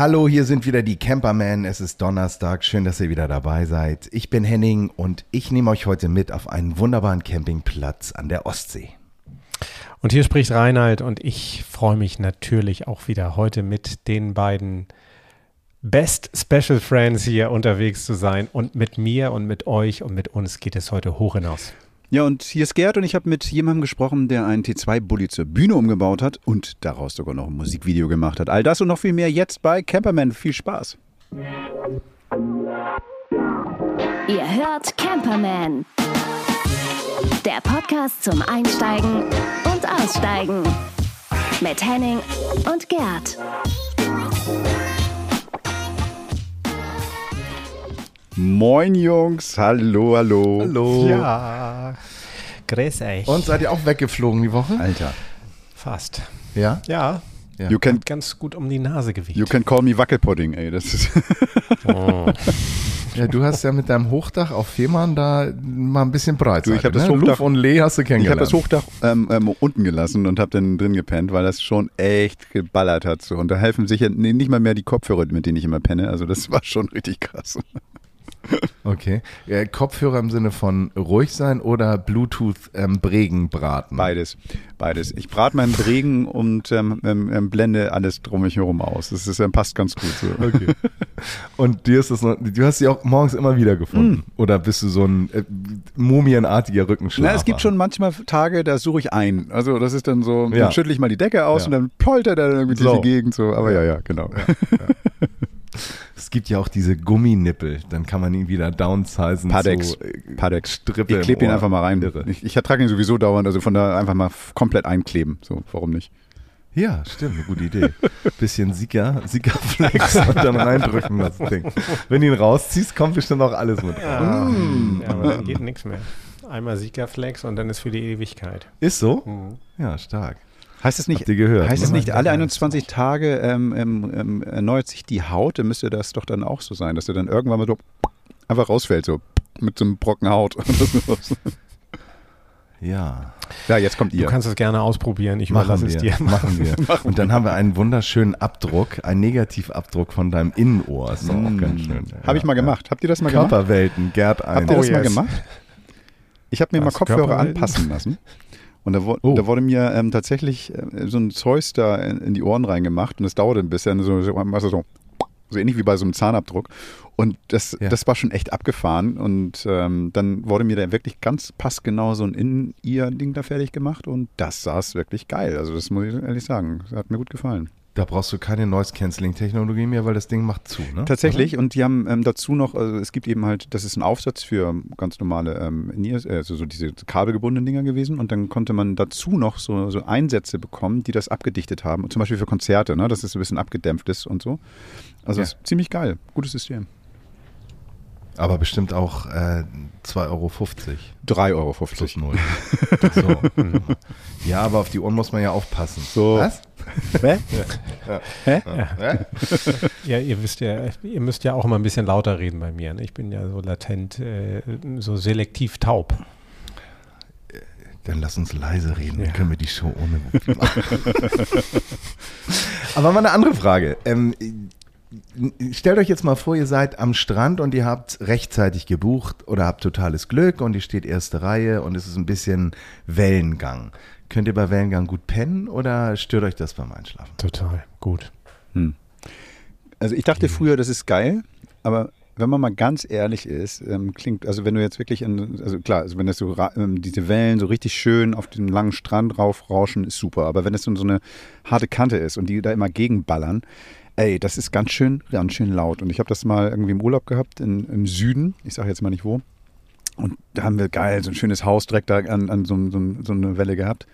Hallo, hier sind wieder die Campermen. Es ist Donnerstag. Schön, dass ihr wieder dabei seid. Ich bin Henning und ich nehme euch heute mit auf einen wunderbaren Campingplatz an der Ostsee. Und hier spricht Reinhard und ich freue mich natürlich auch wieder heute mit den beiden Best Special Friends hier unterwegs zu sein. Und mit mir und mit euch und mit uns geht es heute hoch hinaus. Ja, und hier ist Gerd und ich habe mit jemandem gesprochen, der einen T2-Bully zur Bühne umgebaut hat und daraus sogar noch ein Musikvideo gemacht hat. All das und noch viel mehr jetzt bei Camperman. Viel Spaß. Ihr hört Camperman. Der Podcast zum Einsteigen und Aussteigen. Mit Henning und Gerd. Moin Jungs, hallo, hallo. Hallo. Ja, grüß euch. Und seid ihr auch weggeflogen die Woche? Alter, Fast. Ja? Ja, Ja. you can, hat ganz gut um die Nase gewiegt. you can call me Wackelpudding, ey. Das ist Oh. ja, du hast ja mit deinem Hochdach auf Fehmarn da mal ein bisschen breit. Du, ich hab das ne? Hochdach- und Lee hast du ich habe kennengelernt. das Hochdach ähm, ähm, unten gelassen und habe dann drin gepennt, weil das schon echt geballert hat. So. Und da helfen sicher nee, nicht mal mehr die Kopfhörer, mit denen ich immer penne. Also das war schon richtig krass. Okay. Äh, Kopfhörer im Sinne von ruhig sein oder Bluetooth ähm, Bregen braten? Beides, beides. Ich brate meinen Regen und ähm, ähm, ähm, blende alles drum mich herum aus. Das ist, ähm, passt ganz gut so. Okay. Und dir ist das noch, du hast sie auch morgens immer wieder gefunden? Oder bist du so ein äh, mumienartiger Rückenschlafer? Na, es gibt schon manchmal Tage, da suche ich ein. Also das ist dann so, Ja. dann schüttle ich mal die Decke aus Ja. und dann poltert er dann irgendwie So. durch die Gegend so. Aber ja, ja, genau. Es gibt ja auch diese Gumminippel, dann kann man ihn wieder downsizen Padex. zu äh, Padex. Strippe Ich klebe ihn einfach mal rein. Irre. Ich, ich trage ihn sowieso dauernd, also von da einfach mal komplett einkleben. So, warum nicht? Ja, stimmt, eine gute Idee. Bisschen Sika, Sika-Flex und dann reindrücken das Ding. Wenn du ihn rausziehst, kommt bestimmt auch alles mit. Ja, ja aber dann geht nichts mehr. Einmal Siegerflex und dann ist für die Ewigkeit. Ist so? Mhm. Ja, stark. Heißt es nicht, Habt ihr gehört, heißt es ne? nicht alle 21 Tage ähm, ähm, ähm, erneuert sich die Haut? Dann müsste das doch dann auch so sein, dass er dann irgendwann mal so einfach rausfällt, so mit so einem Brocken Haut. Ja, ja, jetzt kommt Du ihr. kannst es gerne ausprobieren, ich machen wir. es dir. Machen wir. Und dann haben wir einen wunderschönen Abdruck, einen Negativabdruck von deinem Innenohr. Ist doch auch ganz schön. Habe ich mal gemacht. Habt ihr das mal gemacht? Körperwelten, Gerd ein. Habt ihr Oh, das mal yes. gemacht? Ich habe mir Was, mal Kopfhörer anpassen lassen. Und da, Oh. da wurde mir ähm, tatsächlich äh, so ein Zeus da in, in die Ohren reingemacht und das dauerte ein bisschen, so, so, so ähnlich wie bei so einem Zahnabdruck. Und das, Ja. das war schon echt abgefahren. Und ähm, dann wurde mir da wirklich ganz passgenau so ein In-Ear-Ding da fertig gemacht und das saß wirklich geil. Also das muss ich ehrlich sagen. Das hat mir gut gefallen. Da brauchst du keine Noise-Canceling-Technologie mehr, weil das Ding macht zu, ne? Tatsächlich, und die haben ähm, dazu noch, also es gibt eben halt, das ist ein Aufsatz für ganz normale, ähm, äh, also so diese kabelgebundenen Dinger gewesen und dann konnte man dazu noch so, so Einsätze bekommen, die das abgedichtet haben, zum Beispiel für Konzerte, ne, dass es ein bisschen abgedämpft ist und so. Also Ja. ist ziemlich geil, gutes System. Aber bestimmt auch äh, 2,50 Euro 3,50 Euro. plus null. so. Ja, aber auf die Ohren muss man ja aufpassen. So. Was? Hä? Hä? Ja? Ja, ihr wisst ja, ihr müsst ja auch immer ein bisschen lauter reden bei mir. Ne? Ich bin ja so latent, äh, so selektiv taub. Dann lass uns leise reden, Ja. dann können wir die Show ohne Wuppi machen. Aber mal eine andere Frage. Ähm, stellt euch jetzt mal vor, ihr seid am Strand und ihr habt rechtzeitig gebucht oder habt totales Glück und ihr steht erste Reihe und es ist ein bisschen Wellengang. Könnt ihr bei Wellengang gut pennen oder stört euch das beim Einschlafen? Total gut. Also ich dachte früher, das ist geil, aber wenn man mal ganz ehrlich ist, ähm, klingt, also wenn du jetzt wirklich, in, also klar, also wenn das so ähm, diese Wellen so richtig schön auf den langen Strand raufrauschen, ist super. Aber wenn es so eine harte Kante ist und die da immer gegenballern, ey, das ist ganz schön, ganz schön laut. Und ich habe das mal irgendwie im Urlaub gehabt in, im Süden, ich sage jetzt mal nicht wo. Und da haben wir geil so ein schönes Haus direkt da an, an so, so, so eine Welle gehabt.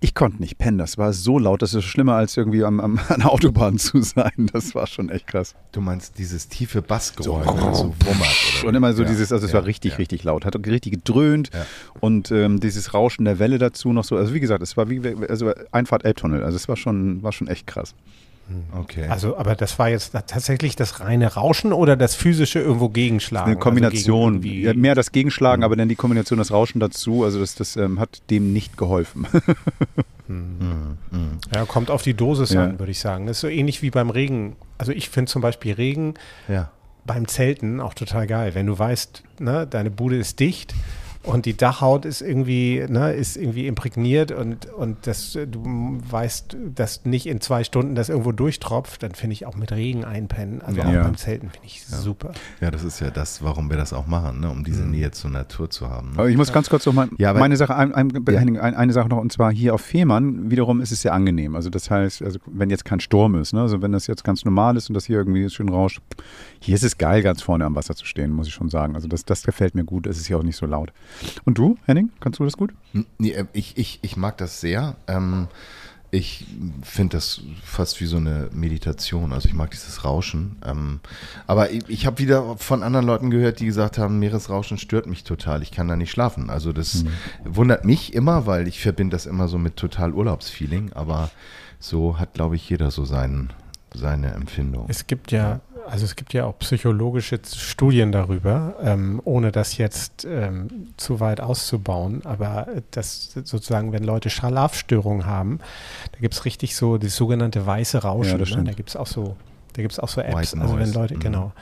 Ich konnte nicht pennen, das war so laut, das ist schlimmer als irgendwie am, am, an der Autobahn zu sein. Das war schon echt krass. Du meinst dieses tiefe Bassgeräusch, wenn es so wummert? Oder? Und immer so Ja, dieses, also es ja, war richtig, ja. richtig laut. Hat richtig gedröhnt und ähm, dieses Rauschen der Welle dazu noch so. Also wie gesagt, es war wie also Einfahrt Elbtunnel. Also es war schon, war schon echt krass. Okay. Also, aber das war jetzt tatsächlich das reine Rauschen oder das physische irgendwo gegenschlagen? Eine Kombination. Also gegen ja, mehr das Gegenschlagen, aber dann die Kombination das Rauschen dazu. Also das, das ähm, hat dem nicht geholfen. ja, kommt auf die Dosis Ja. an, würde ich sagen. Das ist so ähnlich wie beim Regen. Also ich finde zum Beispiel Regen ja. beim Zelten auch total geil. Wenn du weißt, ne, deine Bude ist dicht und die Dachhaut ist irgendwie, ne, ist irgendwie imprägniert und, und das, äh, du weißt, dass nicht in zwei Stunden das irgendwo durchtropft, dann finde ich auch mit Regen einpennen. Also auch Ja. beim Zelten finde ich super. ja, das ist ja das, warum wir das auch machen, ne? um diese Nähe zur Natur zu haben. Ne? Aber ich muss ganz kurz noch mal Ja, aber- meine Sache, ein, ein, Ja. Ein, eine Sache noch, und zwar hier auf Fehmarn, wiederum ist es sehr angenehm. Also das heißt, also wenn jetzt kein Sturm ist, ne? also wenn das jetzt ganz normal ist und das hier irgendwie schön rauscht, hier ist es geil, ganz vorne am Wasser zu stehen, muss ich schon sagen. Also das, das gefällt mir gut, es ist hier auch nicht so laut. Und du, Henning, kannst du das gut? Nee, äh, ich, ich, ich mag das sehr. Ähm, ich finde das fast wie so eine Meditation. Also ich mag dieses Rauschen. Ähm, aber ich, ich habe wieder von anderen Leuten gehört, die gesagt haben, Meeresrauschen stört mich total. Ich kann da nicht schlafen. Also das wundert mich immer, weil ich verbinde das immer so mit total Urlaubsfeeling. Aber so hat, glaube ich, jeder so seinen, seine Empfindung. Es gibt ja, also es gibt ja auch psychologische Studien darüber, ähm, ohne das jetzt ähm, zu weit auszubauen, aber das sozusagen, wenn Leute Schlafstörungen haben, da gibt es richtig so das sogenannte weiße Rauschen. Ja, das ne? Da gibt es auch so, da gibt es auch so Apps, White also wenn Noise, Leute, mhm. genau.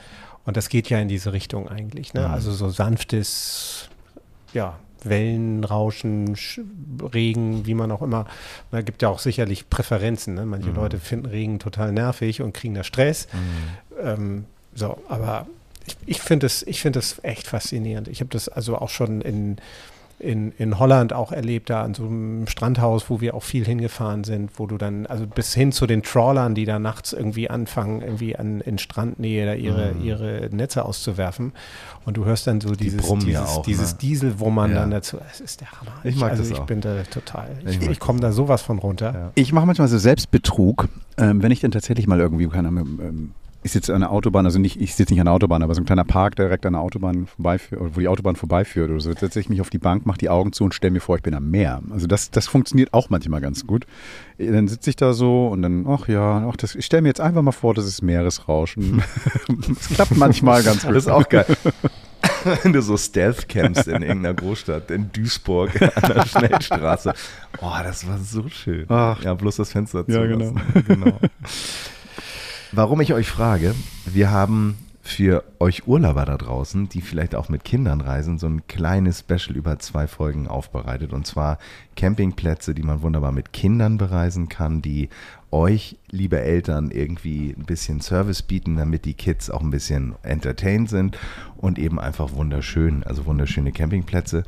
Und das geht ja in diese Richtung eigentlich, ne? Mhm. Also so sanftes, ja, Wellenrauschen, Sch- Regen, wie man auch immer. Da gibt ja auch sicherlich Präferenzen. Ne? Manche Leute finden Regen total nervig und kriegen da Stress. Ähm, so, aber ich, ich finde es, es echt faszinierend. Ich habe das also auch schon in, in, in Holland auch erlebt, da an so einem Strandhaus, wo wir auch viel hingefahren sind, wo du dann, also bis hin zu den Trawlern, die da nachts irgendwie anfangen, irgendwie an, in Strandnähe da ihre, ihre Netze auszuwerfen. Und du hörst dann so dieses, brummen dieses, ja auch, dieses ne? Dieselwummern Ja. dann dazu. Es ist der Hammer. Ich mag also das ich auch. bin da total, Ich ich, ich komme da sowas von runter. Ich mache manchmal so Selbstbetrug, ähm, wenn ich dann tatsächlich mal irgendwie, keine Ahnung, ähm, ich sitze an der Autobahn, also nicht, ich sitze nicht an der Autobahn, aber so ein kleiner Park, direkt an der Autobahn vorbeiführt, wo die Autobahn vorbeiführt oder so, setze ich mich auf die Bank, mache die Augen zu und stelle mir vor, ich bin am Meer. Also das, das funktioniert auch manchmal ganz gut. Dann sitze ich da so und dann, ach ja, ach das, ich stelle mir jetzt einfach mal vor, das ist Meeresrauschen. das klappt manchmal ganz gut. Das ist auch geil. Wenn du so Stealth campst in irgendeiner Großstadt, in Duisburg an der Schnellstraße. Oh, das war so schön. Ach. Ja, bloß das Fenster zu Ja, genau. genau. Warum ich euch frage, wir haben für euch Urlauber da draußen, die vielleicht auch mit Kindern reisen, so ein kleines Special über zwei Folgen aufbereitet. Und zwar Campingplätze, die man wunderbar mit Kindern bereisen kann, die euch, liebe Eltern, irgendwie ein bisschen Service bieten, damit die Kids auch ein bisschen entertained sind und eben einfach wunderschön, also wunderschöne Campingplätze.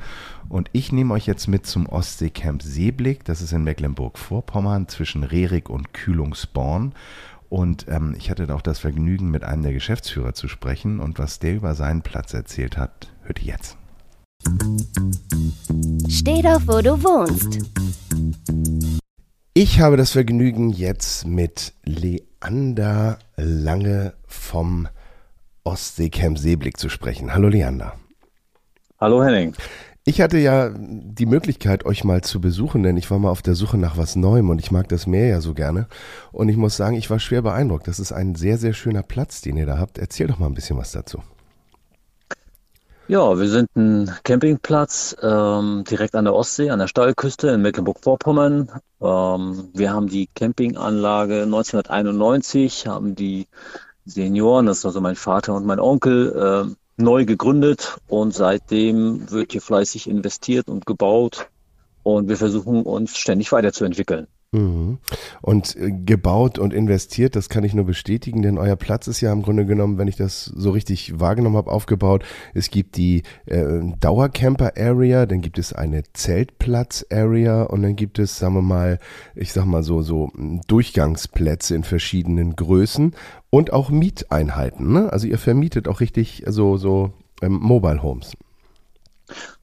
Und ich nehme euch jetzt mit zum Ostseecamp Seeblick. Das ist in Mecklenburg-Vorpommern zwischen Rerik und Kühlungsborn. Und ähm, ich hatte auch das Vergnügen, mit einem der Geschäftsführer zu sprechen. Und was der über seinen Platz erzählt hat, hört ihr jetzt. Steh doch, wo du wohnst. Ich habe das Vergnügen, jetzt mit Leander Lange vom Ostseecamp Seeblick zu sprechen. Hallo Leander. Hallo Henning. Ich hatte ja die Möglichkeit, euch mal zu besuchen, denn ich war mal auf der Suche nach was Neuem und ich mag das Meer ja so gerne. Und ich muss sagen, ich war schwer beeindruckt. Das ist ein sehr, sehr schöner Platz, den ihr da habt. Erzähl doch mal ein bisschen was dazu. Ja, wir sind ein Campingplatz ähm, direkt an der Ostsee, an der Steilküste in Mecklenburg-Vorpommern. Ähm, wir haben die Campinganlage 1991, haben die Senioren, das ist also mein Vater und mein Onkel, äh, neu gegründet und seitdem wird hier fleißig investiert und gebaut und wir versuchen uns ständig weiterzuentwickeln. Mhm. Und äh, gebaut und investiert, das kann ich nur bestätigen, denn euer Platz ist ja im Grunde genommen, wenn ich das so richtig wahrgenommen habe, aufgebaut. Es gibt die äh, Dauercamper-Area, dann gibt es eine Zeltplatz-Area und dann gibt es, sagen wir mal, ich sag mal so, so mm, Durchgangsplätze in verschiedenen Größen und auch Mieteinheiten. Ne? Also ihr vermietet auch richtig so, so ähm, Mobile Homes.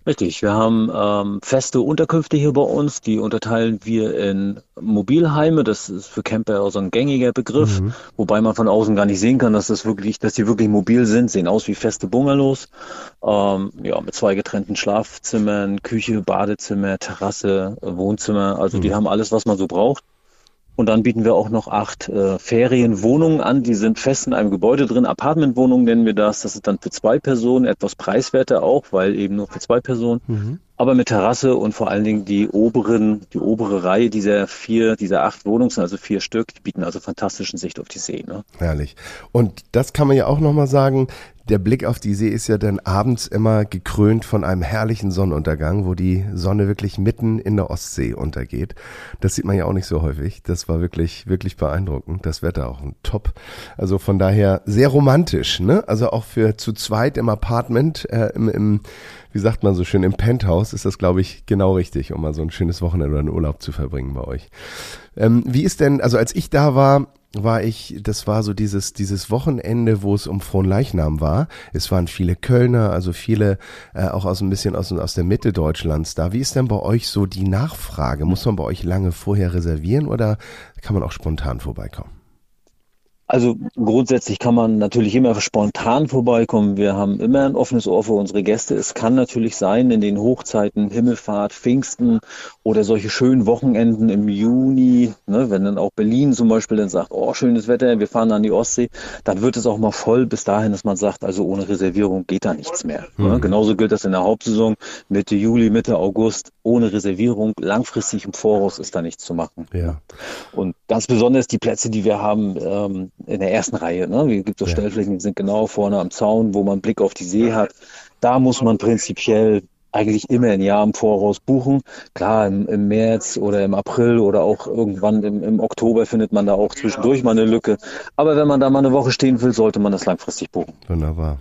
Richtig, wir haben ähm, feste Unterkünfte hier bei uns, die unterteilen wir in Mobilheime, das ist für Camper auch so ein gängiger Begriff, wobei man von außen gar nicht sehen kann, dass das wirklich, dass die wirklich mobil sind, sehen aus wie feste Bungalows, ähm, ja, mit zwei getrennten Schlafzimmern, Küche, Badezimmer, Terrasse, Wohnzimmer, also die haben alles, was man so braucht. Und dann bieten wir auch noch acht äh, Ferienwohnungen an. Die sind fest in einem Gebäude drin. Apartmentwohnungen nennen wir das. Das ist dann für zwei Personen etwas preiswerter auch, weil eben nur für zwei Personen. Mhm. Aber mit Terrasse und vor allen Dingen die oberen, die obere Reihe dieser vier, dieser acht Wohnungen, sind also vier Stück, die bieten also fantastischen Sicht auf die See. Ne? Herrlich. Und das kann man ja auch nochmal sagen, der Blick auf die See ist ja dann abends immer gekrönt von einem herrlichen Sonnenuntergang, wo die Sonne wirklich mitten in der Ostsee untergeht. Das sieht man ja auch nicht so häufig. Das war wirklich, wirklich beeindruckend. Das Wetter auch top. Also von daher sehr romantisch, ne? Also auch für zu zweit im Apartment, äh, im, im, wie sagt man so schön, im Penthouse ist das, glaube ich, genau richtig, um mal so ein schönes Wochenende oder einen Urlaub zu verbringen bei euch. Ähm, wie ist denn, also als ich da war, war ich, das war so dieses, dieses Wochenende, wo es um Fronleichnam war. Es waren viele Kölner, also viele äh, auch aus ein bisschen aus, aus der Mitte Deutschlands da. Wie ist denn bei euch so die Nachfrage? Muss man bei euch lange vorher reservieren oder kann man auch spontan vorbeikommen? Also grundsätzlich kann man natürlich immer spontan vorbeikommen. Wir haben immer ein offenes Ohr für unsere Gäste. Es kann natürlich sein, in den Hochzeiten, Himmelfahrt, Pfingsten oder solche schönen Wochenenden im Juni, ne, wenn dann auch Berlin zum Beispiel dann sagt, oh, schönes Wetter, wir fahren an die Ostsee, dann wird es auch mal voll bis dahin, dass man sagt, also ohne Reservierung geht da nichts mehr. Ne? Genauso gilt das in der Hauptsaison, Mitte Juli, Mitte August, ohne Reservierung, langfristig im Voraus ist da nichts zu machen. Ja. Und ganz besonders die Plätze, die wir haben ähm, in der ersten Reihe. Ne? Es gibt so Ja. Stellflächen, die sind genau vorne am Zaun, wo man Blick auf die See hat. Da muss man prinzipiell eigentlich immer ein Jahr im Voraus buchen. Klar, im, im März oder im April oder auch irgendwann im, im Oktober findet man da auch zwischendurch mal eine Lücke. Aber wenn man da mal eine Woche stehen will, sollte man das langfristig buchen. Wunderbar.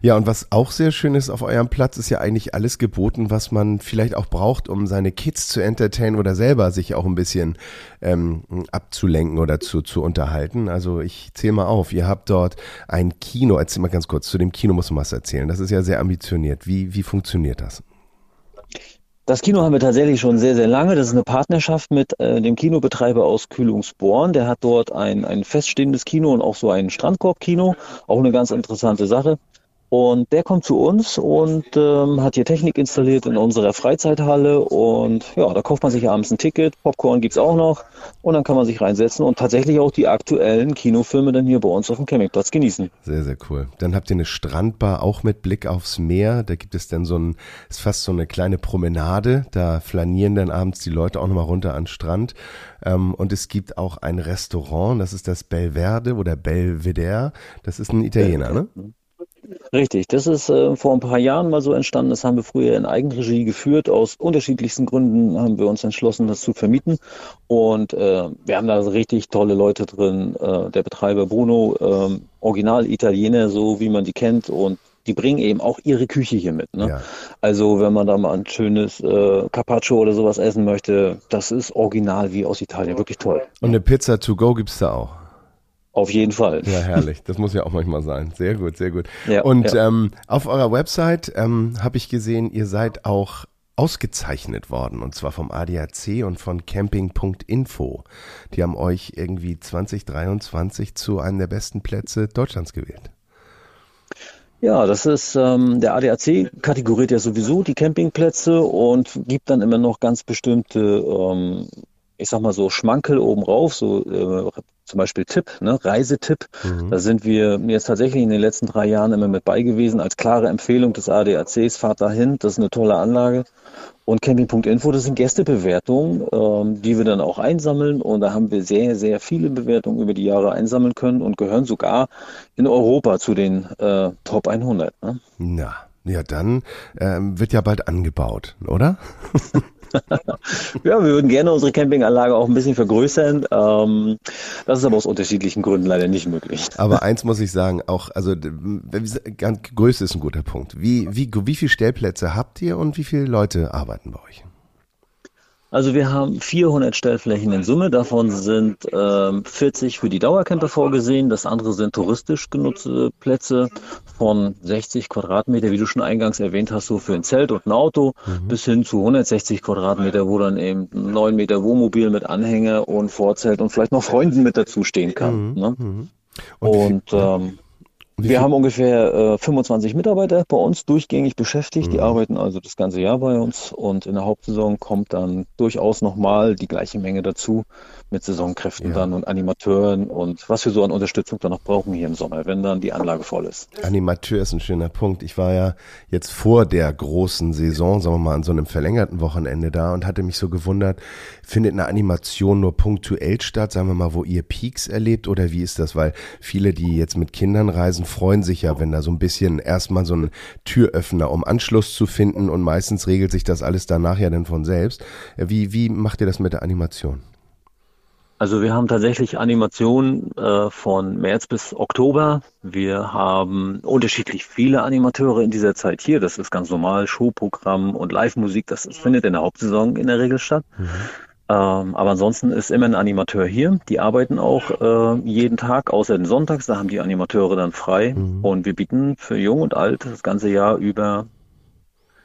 Ja, und was auch sehr schön ist auf eurem Platz, ist ja eigentlich alles geboten, was man vielleicht auch braucht, um seine Kids zu entertainen oder selber sich auch ein bisschen ähm, abzulenken oder zu, zu unterhalten. Also ich zähle mal auf, ihr habt dort ein Kino, erzähl mal ganz kurz, zu dem Kino muss man was erzählen. Das ist ja sehr ambitioniert. Wie, wie funktioniert das? Das Kino haben wir tatsächlich schon sehr, sehr lange. Das ist eine Partnerschaft mit äh, dem Kinobetreiber aus Kühlungsborn. Der hat dort ein, ein feststehendes Kino und auch so ein Strandkorb-Kino. Auch eine ganz interessante Sache. Und der kommt zu uns und ähm, hat hier Technik installiert in unserer Freizeithalle. Und ja, da kauft man sich abends ein Ticket. Popcorn gibt's auch noch. Und dann kann man sich reinsetzen und tatsächlich auch die aktuellen Kinofilme dann hier bei uns auf dem Campingplatz genießen. Sehr, sehr cool. Dann habt ihr eine Strandbar auch mit Blick aufs Meer. Da gibt es dann so ein, ist fast so eine kleine Promenade. Da flanieren dann abends die Leute auch nochmal runter an den Strand. Ähm, und es gibt auch ein Restaurant, das ist das Belverde oder Belvedere. Das ist ein Italiener, ne? Richtig, das ist äh, vor ein paar Jahren mal so entstanden. Das haben wir früher in Eigenregie geführt. Aus unterschiedlichsten Gründen haben wir uns entschlossen, das zu vermieten. Und äh, wir haben da richtig tolle Leute drin. Äh, der Betreiber Bruno, ähm, Original Italiener, so wie man die kennt. Und die bringen eben auch ihre Küche hier mit. Ne? Ja. Also wenn man da mal ein schönes äh, Carpaccio oder sowas essen möchte, das ist original wie aus Italien. Wirklich toll. Und eine Pizza to go gibt's da auch. Auf jeden Fall. Ja, herrlich. Das muss ja auch manchmal sein. Sehr gut, sehr gut. Ja, und ja. Ähm, auf eurer Website ähm, habe ich gesehen, ihr seid auch ausgezeichnet worden und zwar vom ADAC und von camping.info. Die haben euch irgendwie 2023 zu einem der besten Plätze Deutschlands gewählt. Ja, das ist, ähm, der ADAC kategoriert ja sowieso die Campingplätze und gibt dann immer noch ganz bestimmte, ähm, ich sag mal so, Schmankel oben rauf, so äh, zum Beispiel Tipp, ne, Reisetipp. Da sind wir jetzt tatsächlich in den letzten drei Jahren immer mit bei gewesen, als klare Empfehlung des ADACs, fahrt dahin, das ist eine tolle Anlage. Und Camping.info, das sind Gästebewertungen, ähm, die wir dann auch einsammeln. Und da haben wir sehr, sehr viele Bewertungen über die Jahre einsammeln können und gehören sogar in Europa zu den äh, Top 100. Ne? Na, ja, dann ähm, wird ja bald angebaut, oder? Ja, wir würden gerne unsere Campinganlage auch ein bisschen vergrößern. Ähm, das ist aber aus unterschiedlichen Gründen leider nicht möglich. Aber eins muss ich sagen, auch, also Größe ist ein guter Punkt. Wie, wie, wie viele Stellplätze habt ihr und wie viele Leute arbeiten bei euch? Also wir haben 400 Stellflächen in Summe, davon sind ähm, 40 für die Dauercamper vorgesehen, das andere sind touristisch genutzte Plätze von 60 Quadratmeter, wie du schon eingangs erwähnt hast, so für ein Zelt und ein Auto, bis hin zu 160 Quadratmeter, wo dann eben ein 9 Meter Wohnmobil mit Anhänger und Vorzelt und vielleicht noch Freunden mit dazu stehen kann. Ne? Und, wie, Und ähm, Wir haben ungefähr äh, 25 Mitarbeiter bei uns durchgängig beschäftigt. Die Mhm. arbeiten also das ganze Jahr bei uns und in der Hauptsaison kommt dann durchaus nochmal die gleiche Menge dazu mit Saisonkräften Ja. dann und Animateuren und was wir so an Unterstützung dann noch brauchen hier im Sommer, wenn dann die Anlage voll ist. Animateur ist ein schöner Punkt. Ich war ja jetzt vor der großen Saison, sagen wir mal, an so einem verlängerten Wochenende da und hatte mich so gewundert, findet eine Animation nur punktuell statt, sagen wir mal, wo ihr Peaks erlebt oder wie ist das? Weil viele, die jetzt mit Kindern reisen, freuen sich ja, wenn da so ein bisschen erstmal so ein Türöffner, um Anschluss zu finden und meistens regelt sich das alles danach ja dann von selbst. Wie, wie macht ihr das mit der Animation? Also wir haben tatsächlich Animationen äh, von März bis Oktober. Wir haben unterschiedlich viele Animateure in dieser Zeit hier. Das ist ganz normal, Showprogramm und Live-Musik, das findet in der Hauptsaison in der Regel statt. Ähm, aber ansonsten ist immer ein Animateur hier. Die arbeiten auch äh, jeden Tag, außer den Sonntags, da haben die Animateure dann frei. Und wir bieten für Jung und Alt das ganze Jahr über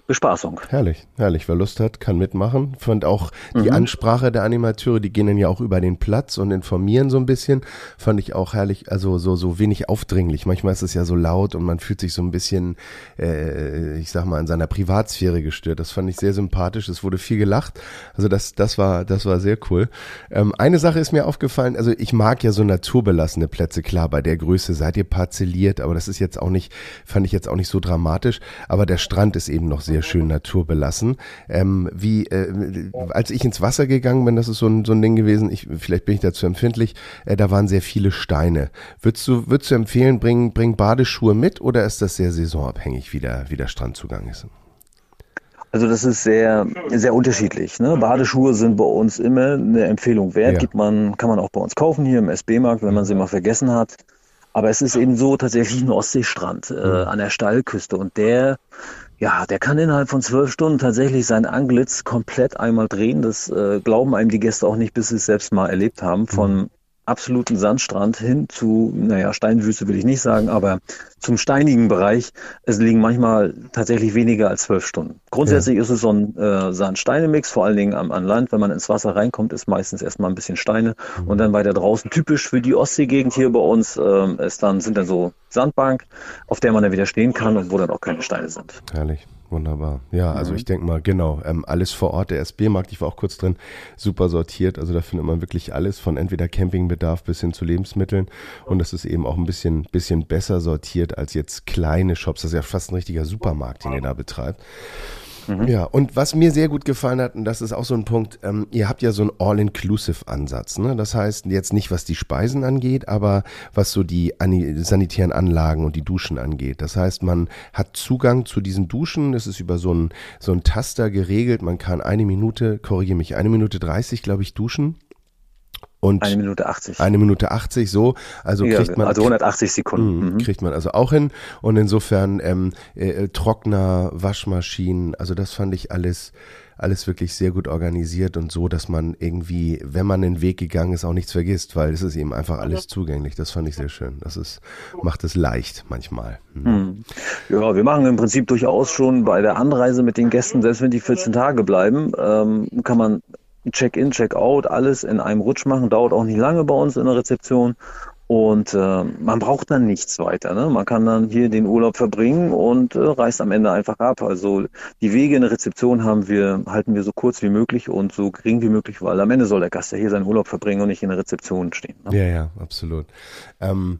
Bespaßung. Herrlich, herrlich. Wer Lust hat, kann mitmachen. Fand auch die Ansprache der Animateure, die gehen dann ja auch über den Platz und informieren so ein bisschen. Fand ich auch herrlich, also so, so wenig aufdringlich. Manchmal ist es ja so laut und man fühlt sich so ein bisschen, äh, ich sag mal, in seiner Privatsphäre gestört. Das fand ich sehr sympathisch. Es wurde viel gelacht. Also das, das war, das war sehr cool. Ähm, eine Sache ist mir aufgefallen, also ich mag ja so naturbelassene Plätze. Klar, bei der Größe seid ihr parzelliert, aber das ist jetzt auch nicht, fand ich jetzt auch nicht so dramatisch. Aber der Strand ist eben noch sehr schön naturbelassen. Ähm, wie, äh, als ich ins Wasser gegangen bin, das ist so ein, so ein Ding gewesen, ich, vielleicht bin ich dazu empfindlich, äh, da waren sehr viele Steine. Würdest du, würdest du empfehlen, bring, bring Badeschuhe mit oder ist das sehr saisonabhängig, wie der, wie der Strandzugang ist? Also das ist sehr, sehr unterschiedlich. Ne? Badeschuhe sind bei uns immer eine Empfehlung wert. Ja. Gibt man, kann man auch bei uns kaufen hier im SB-Markt, wenn man sie mal vergessen hat. Aber es ist eben so tatsächlich ein Ostseestrand äh, an der Steilküste und der, ja, der kann innerhalb von zwölf Stunden tatsächlich sein Anglitz komplett einmal drehen. Das äh, glauben einem die Gäste auch nicht, bis sie es selbst mal erlebt haben. Von absoluten Sandstrand hin zu, naja, Steinwüste will ich nicht sagen, aber zum steinigen Bereich. Es liegen manchmal tatsächlich weniger als zwölf Stunden. Grundsätzlich ist es so ein äh, Sand-Steine-Mix, vor allen Dingen am, an Land. Wenn man ins Wasser reinkommt, ist meistens erstmal ein bisschen Steine und dann weiter draußen. Typisch für die Ostseegegend hier bei uns ähm, ist dann, sind dann so Sandbank, auf der man dann wieder stehen kann und wo dann auch keine Steine sind. Herrlich, wunderbar. Ja, also ich denke mal, genau, ähm, alles vor Ort, der SB-Markt, ich war auch kurz drin, super sortiert, also da findet man wirklich alles, von entweder Campingbedarf bis hin zu Lebensmitteln. Und das ist eben auch ein bisschen, bisschen besser sortiert als jetzt kleine Shops, das ist ja fast ein richtiger Supermarkt, den ihr da betreibt. Ja, und was mir sehr gut gefallen hat, und das ist auch so ein Punkt, ähm, ihr habt ja so einen All-Inclusive-Ansatz. Ne? Das heißt, jetzt nicht, was die Speisen angeht, aber was so die ani- sanitären Anlagen und die Duschen angeht. Das heißt, man hat Zugang zu diesen Duschen, das ist über so einen so einen Taster geregelt. Man kann eine Minute, korrigiere mich, eine Minute 30, glaube ich, duschen. Und Eine Minute 80. eine Minute 80 so. Also ja, kriegt man also 180 Sekunden. Mhm, Mhm. Kriegt man also auch hin. Und insofern ähm, äh, Trockner, Waschmaschinen, also das fand ich alles, alles wirklich sehr gut organisiert und so, dass man irgendwie, wenn man den Weg gegangen ist, auch nichts vergisst, weil es ist eben einfach alles zugänglich. Das fand ich sehr schön. Das ist, macht es leicht manchmal. Mhm. Ja, wir machen im Prinzip durchaus schon bei der Anreise mit den Gästen, selbst wenn die 14 Tage bleiben, ähm, kann man Check-in, Check-out, alles in einem Rutsch machen. Dauert auch nicht lange bei uns in der Rezeption. Und äh, man braucht dann nichts weiter. Ne? Man kann dann hier den Urlaub verbringen und äh, reist am Ende einfach ab. Also die Wege in der Rezeption haben wir, halten wir so kurz wie möglich und so gering wie möglich, weil am Ende soll der Gast ja hier seinen Urlaub verbringen und nicht in der Rezeption stehen. Ne? Ja, ja, absolut. Ähm,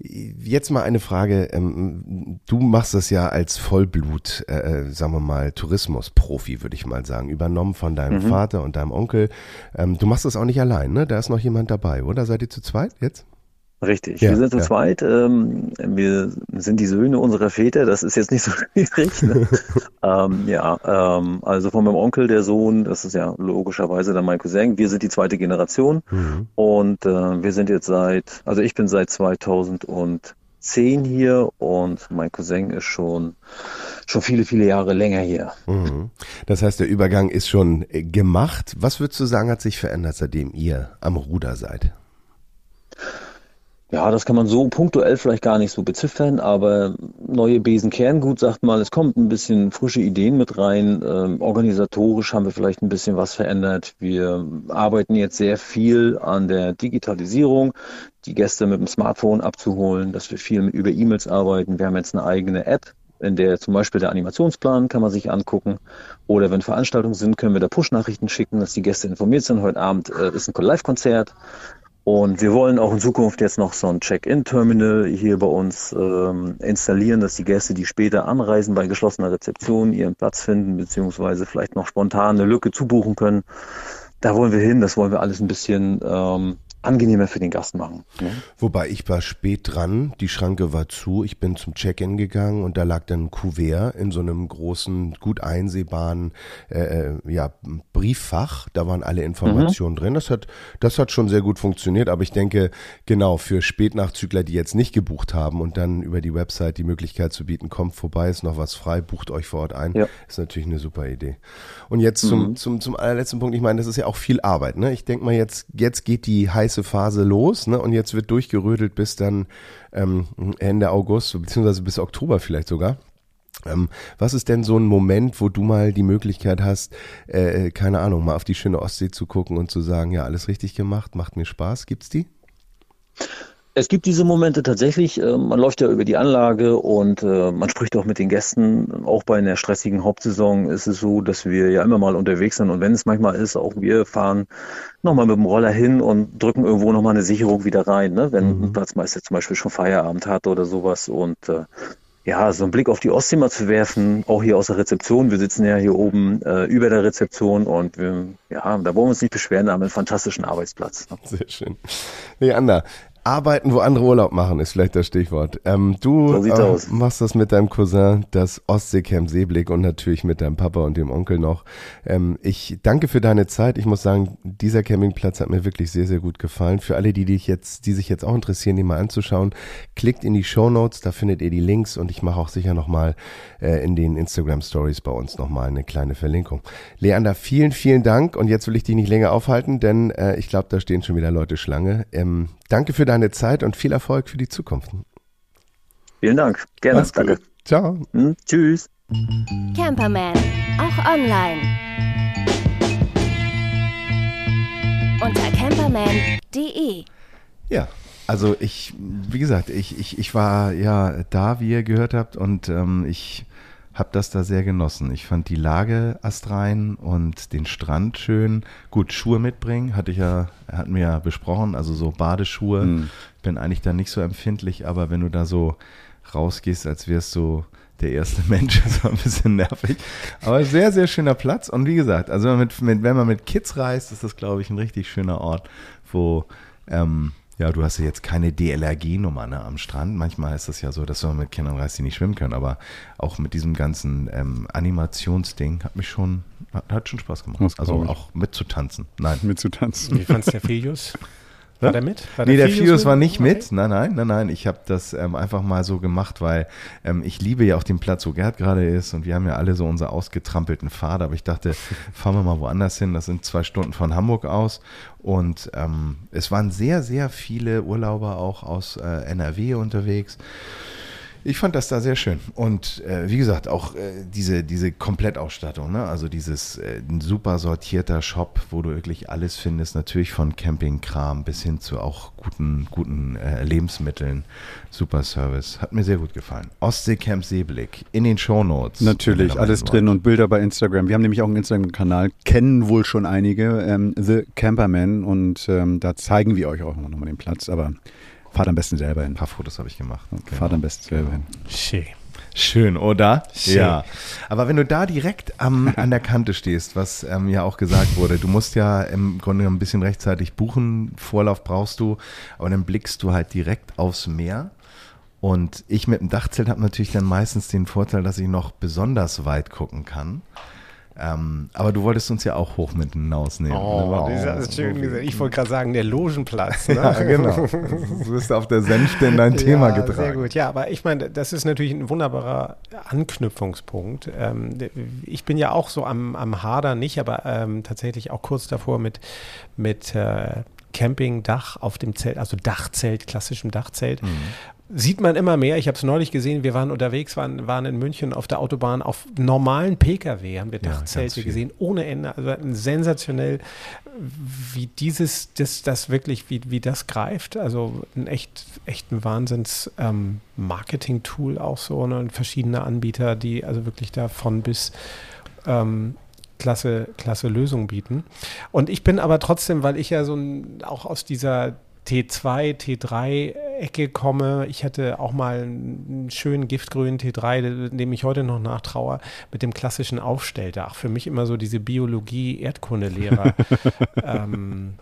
Jetzt mal eine Frage. Ähm, du machst das ja als Vollblut, äh, sagen wir mal, Tourismusprofi, würde ich mal sagen, übernommen von deinem Vater und deinem Onkel. Ähm, du machst das auch nicht allein, ne? Da ist noch jemand dabei, oder? Seid ihr zu zweit jetzt? Richtig, Ja, wir sind zu ja. zweit. Ähm, wir sind die Söhne unserer Väter. Das ist jetzt nicht so schwierig. Ne? ähm, ja, ähm, also von meinem Onkel, der Sohn, das ist ja logischerweise dann mein Cousin. Wir sind die zweite Generation und äh, wir sind jetzt seit, also ich bin seit 2010 hier und mein Cousin ist schon schon viele viele Jahre länger hier. Mhm. Das heißt, der Übergang ist schon äh, gemacht. Was würdest du sagen, hat sich verändert, seitdem ihr am Ruder seid? Ja, das kann man so punktuell vielleicht gar nicht so beziffern, aber neue Besenkerngut sagt mal, es kommt ein bisschen frische Ideen mit rein. Ähm, organisatorisch haben wir vielleicht ein bisschen was verändert. Wir arbeiten jetzt sehr viel an der Digitalisierung, die Gäste mit dem Smartphone abzuholen, dass wir viel über E-Mails arbeiten. Wir haben jetzt eine eigene App, in der zum Beispiel der Animationsplan kann man sich angucken. Oder wenn Veranstaltungen sind, können wir da Push-Nachrichten schicken, dass die Gäste informiert sind. Heute Abend äh, ist ein Live-Konzert. Und wir wollen auch in Zukunft jetzt noch so ein Check-in-Terminal hier bei uns ähm, installieren, dass die Gäste, die später anreisen, bei geschlossener Rezeption ihren Platz finden, beziehungsweise vielleicht noch spontan eine Lücke zubuchen können. Da wollen wir hin, das wollen wir alles ein bisschen ähm, angenehmer für den Gast machen. Ne? Wobei ich war spät dran, die Schranke war zu, ich bin zum Check-in gegangen und da lag dann ein Kuvert in so einem großen, gut einsehbaren äh, äh ja, Brieffach. Da waren alle Informationen mhm. drin. Das hat, das hat schon sehr gut funktioniert, aber ich denke, genau, für Spätnachzügler, die jetzt nicht gebucht haben und dann über die Website die Möglichkeit zu bieten, kommt vorbei, ist noch was frei, bucht euch vor Ort ein, ja. ist natürlich eine super Idee. Und jetzt mhm. zum, zum, zum allerletzten Punkt, ich meine, das ist ja auch viel Arbeit. Ne? Ich denke mal, jetzt, jetzt geht die heiße heiße Phase los ne? und jetzt wird durchgerödelt bis dann ähm, Ende August, beziehungsweise bis Oktober vielleicht sogar. Ähm, was ist denn so ein Moment, wo du mal die Möglichkeit hast, äh, äh keine Ahnung, mal auf die schöne Ostsee zu gucken und zu sagen, ja, alles richtig gemacht, macht mir Spaß, gibt's die? Es gibt diese Momente tatsächlich. Äh, man läuft ja über die Anlage und äh, man spricht auch mit den Gästen. Auch bei einer stressigen Hauptsaison ist es so, dass wir ja immer mal unterwegs sind. Und wenn es manchmal ist, auch wir fahren nochmal mit dem Roller hin und drücken irgendwo nochmal eine Sicherung wieder rein, ne? wenn mhm. ein Platzmeister zum Beispiel schon Feierabend hat oder sowas. Und äh, ja, so einen Blick auf die Ostsee mal zu werfen, auch hier aus der Rezeption. Wir sitzen ja hier oben äh, über der Rezeption und wir, ja, da wollen wir uns nicht beschweren, da haben wir einen fantastischen Arbeitsplatz. Ne? Sehr schön. Leander, Arbeiten, wo andere Urlaub machen, ist vielleicht das Stichwort. Ähm, du so äh, machst das mit deinem Cousin, das Ostseecamp Seeblick und natürlich mit deinem Papa und dem Onkel noch. Ähm, ich danke für deine Zeit. Ich muss sagen, dieser Campingplatz hat mir wirklich sehr, sehr gut gefallen. Für alle, die dich jetzt, die sich jetzt auch interessieren, die mal anzuschauen, klickt in die Show Notes, da findet ihr die Links und ich mache auch sicher nochmal äh, in den Instagram Stories bei uns nochmal eine kleine Verlinkung. Leander, vielen, vielen Dank und jetzt will ich dich nicht länger aufhalten, denn äh, ich glaube, da stehen schon wieder Leute Schlange. Ähm, Danke für deine Zeit und viel Erfolg für die Zukunft. Vielen Dank. Gerne. Mach's Danke. Gut. Ciao. Hm, tschüss. Camperman, auch online. Unter camperman.de. Ja, also ich, wie gesagt, ich, ich, ich war ja da, wie ihr gehört habt, und ähm, ich habe das da sehr genossen. Ich fand die Lage astrein und den Strand schön. Gut, Schuhe mitbringen, hatte ich ja, hatten wir ja besprochen, also so Badeschuhe. Mhm. Bin eigentlich da nicht so empfindlich, aber wenn du da so rausgehst, als wärst du der erste Mensch, ist ein bisschen nervig. Aber sehr, sehr schöner Platz. Und wie gesagt, also wenn man mit, mit wenn man mit Kids reist, ist das, glaube ich, ein richtig schöner Ort, wo ähm, ja, du hast ja jetzt keine DLRG-Nummer ne, am Strand. Manchmal ist das ja so, dass du mit Kindern reist, die nicht schwimmen können. Aber auch mit diesem ganzen ähm, Animationsding hat mich schon, hat, hat schon Spaß gemacht. Das also auch mitzutanzen. Nein. Mitzutanzen. Wie fandst du der Filius? War der mit? War nee, der, der Fius war nicht mit. Okay. Nein, nein, nein, nein. Ich habe das ähm, einfach mal so gemacht, weil ähm, ich liebe ja auch den Platz, wo Gerd gerade ist und wir haben ja alle so unsere ausgetrampelten Pfade. Aber ich dachte, fahren wir mal woanders hin. Das sind zwei Stunden von Hamburg aus und ähm, es waren sehr, sehr viele Urlauber auch aus äh, NRW unterwegs. Ich fand das da sehr schön. Und äh, wie gesagt, auch äh, diese, diese Komplettausstattung, ne? also dieses äh, ein super sortierter Shop, wo du wirklich alles findest, natürlich von Campingkram bis hin zu auch guten, guten äh, Lebensmitteln. Super Service. Hat mir sehr gut gefallen. Ostseecamp Seeblick in den Shownotes. Natürlich, alles drin und Bilder bei Instagram. Wir haben nämlich auch einen Instagram-Kanal, kennen wohl schon einige, ähm, The Camperman und ähm, da zeigen wir euch auch nochmal den Platz, aber Fahrt am besten selber hin. Ein paar Fotos habe ich gemacht. Okay. Fahrt am besten selber hin. Schön. Schön, oder? Schön. Ja. Aber wenn du da direkt am, an der Kante stehst, was ähm, ja auch gesagt wurde, du musst ja im Grunde ein bisschen rechtzeitig buchen, Vorlauf brauchst du, aber dann blickst du halt direkt aufs Meer. Und ich mit dem Dachzelt habe natürlich dann meistens den Vorteil, dass ich noch besonders weit gucken kann. Ähm, aber du wolltest uns ja auch hoch mit hinausnehmen. Oh, ne? das ist schön gesagt. Ich wollte gerade sagen, der Logenplatz. Ne? ja, genau. Du bist auf der Senfte in dein Thema ja, getragen. Sehr gut. Ja, aber ich meine, das ist natürlich ein wunderbarer Anknüpfungspunkt. Ähm, ich bin ja auch so am, am Hader nicht, aber ähm, tatsächlich auch kurz davor mit, mit äh, Campingdach auf dem Zelt, also Dachzelt, klassischem Dachzelt. Sieht man immer mehr. Ich habe es neulich gesehen. Wir waren unterwegs, waren, waren in München auf der Autobahn. Auf normalen Pkw haben wir Ja, Dachzelte gesehen, ohne Ende. Also sensationell, wie dieses, das, das wirklich, wie, wie das greift. Also ein echt, echt ein Wahnsinns ähm, Marketing-Tool auch so. Ne? Und verschiedene Anbieter, die also wirklich davon bis ähm, klasse, klasse Lösungen bieten. Und ich bin aber trotzdem, weil ich ja so ein, auch aus dieser T2, T3-Ecke komme. Ich hatte auch mal einen schönen giftgrünen T3, dem ich heute noch nachtraue, mit dem klassischen Aufstelldach. Für mich immer so diese Biologie-Erdkundelehrer. ähm,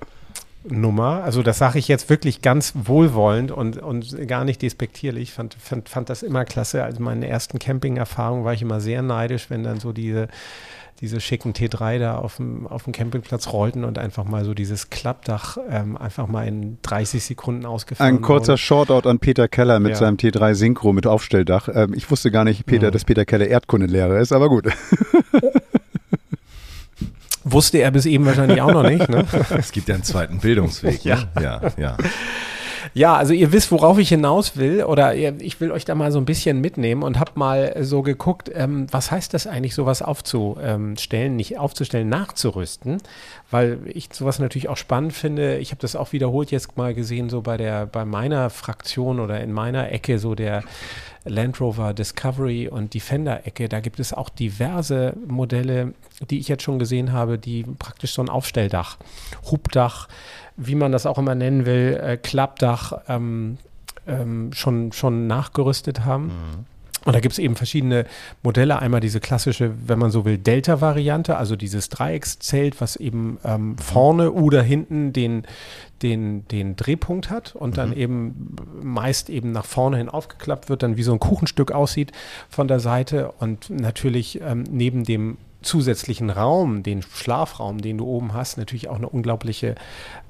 Nummer. Also das sage ich jetzt wirklich ganz wohlwollend und, und gar nicht despektierlich. Fand, fand, fand das immer klasse. Also meine ersten Camping-Erfahrungen war ich immer sehr neidisch, wenn dann so diese, diese schicken T3 da auf dem, auf dem Campingplatz rollten und einfach mal so dieses Klappdach ähm, einfach mal in 30 Sekunden ausgefahren Ein kurzer wurde. Shoutout an Peter Keller mit Ja. seinem T3 Synchro mit Aufstelldach. Ähm, ich wusste gar nicht, Peter, Mhm. dass Peter Keller Erdkundelehrer ist, aber gut. Wusste er bis eben wahrscheinlich auch noch nicht. Ne? Es gibt ja einen zweiten Bildungsweg. Ja. Ne? ja, ja. Ja, also ihr wisst, worauf ich hinaus will, oder ich will euch da mal so ein bisschen mitnehmen und hab mal so geguckt, ähm, was heißt das eigentlich, sowas aufzustellen, nicht aufzustellen, nachzurüsten, weil ich sowas natürlich auch spannend finde. Ich habe das auch wiederholt jetzt mal gesehen, so bei der, bei meiner Fraktion oder in meiner Ecke, so der Land Rover Discovery und Defender-Ecke, da gibt es auch diverse Modelle, die ich jetzt schon gesehen habe, die praktisch so ein Aufstelldach, Hubdach, wie man das auch immer nennen will, äh, Klappdach ähm, ähm, schon, schon nachgerüstet haben. Und da gibt es eben verschiedene Modelle. Einmal diese klassische, wenn man so will, Delta-Variante, also dieses Dreieckszelt, was eben ähm, vorne oder hinten den, den, den Drehpunkt hat und dann eben meist eben nach vorne hin aufgeklappt wird, dann wie so ein Kuchenstück aussieht von der Seite und natürlich ähm, neben dem zusätzlichen Raum, den Schlafraum, den du oben hast, natürlich auch eine unglaubliche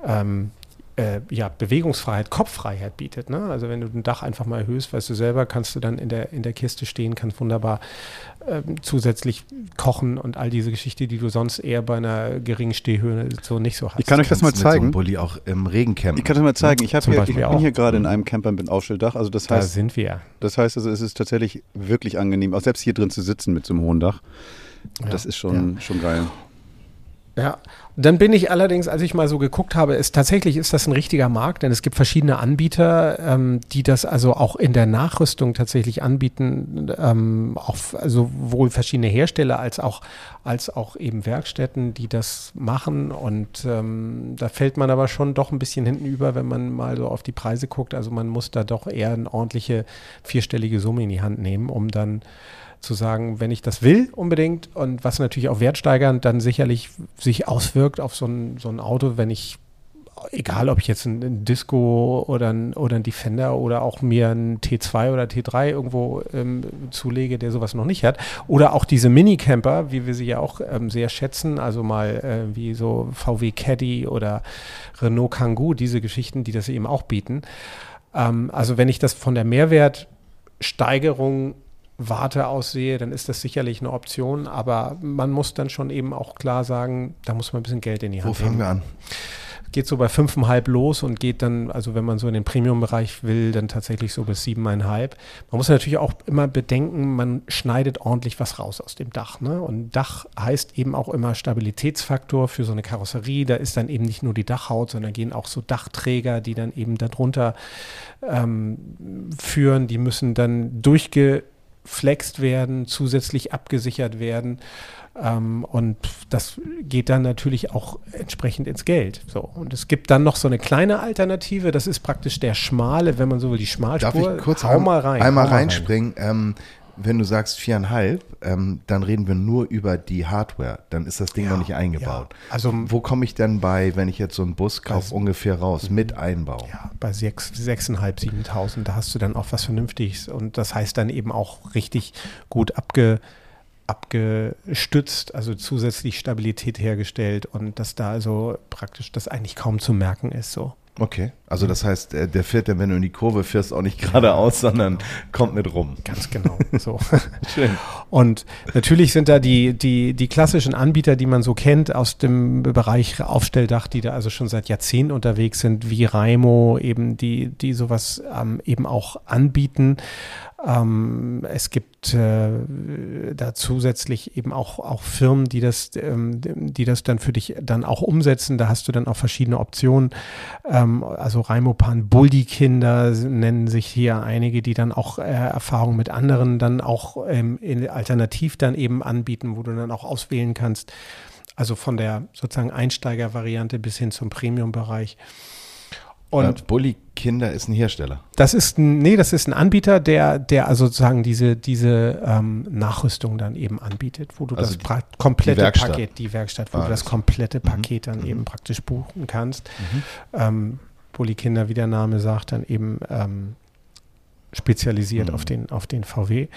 ähm, äh, ja, Bewegungsfreiheit, Kopffreiheit bietet. Ne? Also wenn du ein Dach einfach mal erhöhst, weißt du selber, kannst du dann in der, in der Kiste stehen, kannst wunderbar ähm, zusätzlich kochen und all diese Geschichte, die du sonst eher bei einer geringen Stehhöhe so nicht so hast. Ich kann euch das mal so zeigen. Bulli auch im Regen campen. Ich kann das mal zeigen. Ich, hier, ich Beispiel bin auch. hier gerade in einem Camper mit Aufstelldach. Also das da heißt, sind wir. das heißt, also es ist tatsächlich wirklich angenehm, auch selbst hier drin zu sitzen mit so einem hohen Dach. Das ist schon, schon geil. Ja, dann bin ich allerdings, als ich mal so geguckt habe, ist tatsächlich ist das ein richtiger Markt, denn es gibt verschiedene Anbieter, ähm, die das also auch in der Nachrüstung tatsächlich anbieten, ähm, auch f- sowohl verschiedene Hersteller als auch als auch eben Werkstätten, die das machen und ähm, da fällt man aber schon doch ein bisschen hinten über, wenn man mal so auf die Preise guckt. Also man muss da doch eher eine ordentliche vierstellige Summe in die Hand nehmen, um dann zu sagen, wenn ich das will unbedingt und was natürlich auch wertsteigernd dann sicherlich sich auswirkt auf so ein, so ein Auto, wenn ich, egal ob ich jetzt ein, ein Disco oder ein, oder ein Defender oder auch mir ein T2 oder T3 irgendwo ähm, zulege, der sowas noch nicht hat. Oder auch diese Minicamper, wie wir sie ja auch ähm, sehr schätzen, also mal äh, wie so VW Caddy oder Renault Kangoo, diese Geschichten, die das eben auch bieten. Ähm, also wenn ich das von der Mehrwertsteigerung Warte aussehe, dann ist das sicherlich eine Option, aber man muss dann schon eben auch klar sagen, da muss man ein bisschen Geld in die Wo Hand fangen nehmen. wir an? Geht so bei 5,5 los und geht dann, also wenn man so in den Premium-Bereich will, dann tatsächlich so bis 7,5. Man muss natürlich auch immer bedenken, man schneidet ordentlich was raus aus dem Dach. Ne? Und Dach heißt eben auch immer Stabilitätsfaktor für so eine Karosserie. Da ist dann eben nicht nur die Dachhaut, sondern gehen auch so Dachträger, die dann eben darunter ähm, führen. Die müssen dann durchgeflext werden, zusätzlich abgesichert werden. Ähm, und das geht dann natürlich auch entsprechend ins Geld. So. Und es gibt dann noch so eine kleine Alternative, das ist praktisch der schmale, wenn man so will, die Darf Schmalspur. ich kurz Hau mal rein. einmal mal rein. reinspringen? Ähm, wenn du sagst viereinhalb, ähm, dann reden wir nur über die Hardware. Dann ist das Ding noch nicht eingebaut. ja. Also- wo komme ich denn bei, wenn ich jetzt so einen Bus kaufe, ungefähr raus mit Einbau? Ja, bei 6, 6.500, 7.000, da hast du dann auch was Vernünftiges. Und das heißt dann eben auch richtig gut abge, abgestützt, also zusätzlich Stabilität hergestellt und dass da also praktisch das eigentlich kaum zu merken ist. So. Okay, also das heißt, äh, der fährt dann, wenn du in die Kurve fährst, auch nicht geradeaus, sondern kommt mit rum. Ganz genau. So. Und natürlich sind da die, die, die klassischen Anbieter, die man so kennt aus dem Bereich Aufstelldach, die da also schon seit Jahrzehnten unterwegs sind, wie Raimo, eben die, die sowas ähm, eben auch anbieten. Ähm, es gibt äh, da zusätzlich eben auch, auch Firmen, die das, ähm, die das dann für dich dann auch umsetzen. Da hast du dann auch verschiedene Optionen. Ähm, also Raimopan Buldi-Kinder nennen sich hier einige, die dann auch äh, Erfahrungen mit anderen dann auch ähm, in, alternativ dann eben anbieten, wo du dann auch auswählen kannst. Also von der sozusagen Einsteiger-Variante bis hin zum Premium-Bereich. Und äh, Bulli Kinder ist ein Hersteller. Das ist ein, nee, das ist ein Anbieter, der, der also sozusagen diese, diese ähm, Nachrüstung dann eben anbietet, wo du also das die, komplette die Paket, die Werkstatt, wo ah, du das komplette mhm. Paket dann mhm. eben praktisch buchen kannst. Mhm. Ähm, Bulli Kinder, wie der Name sagt, dann eben ähm, spezialisiert auf, den, auf den VW.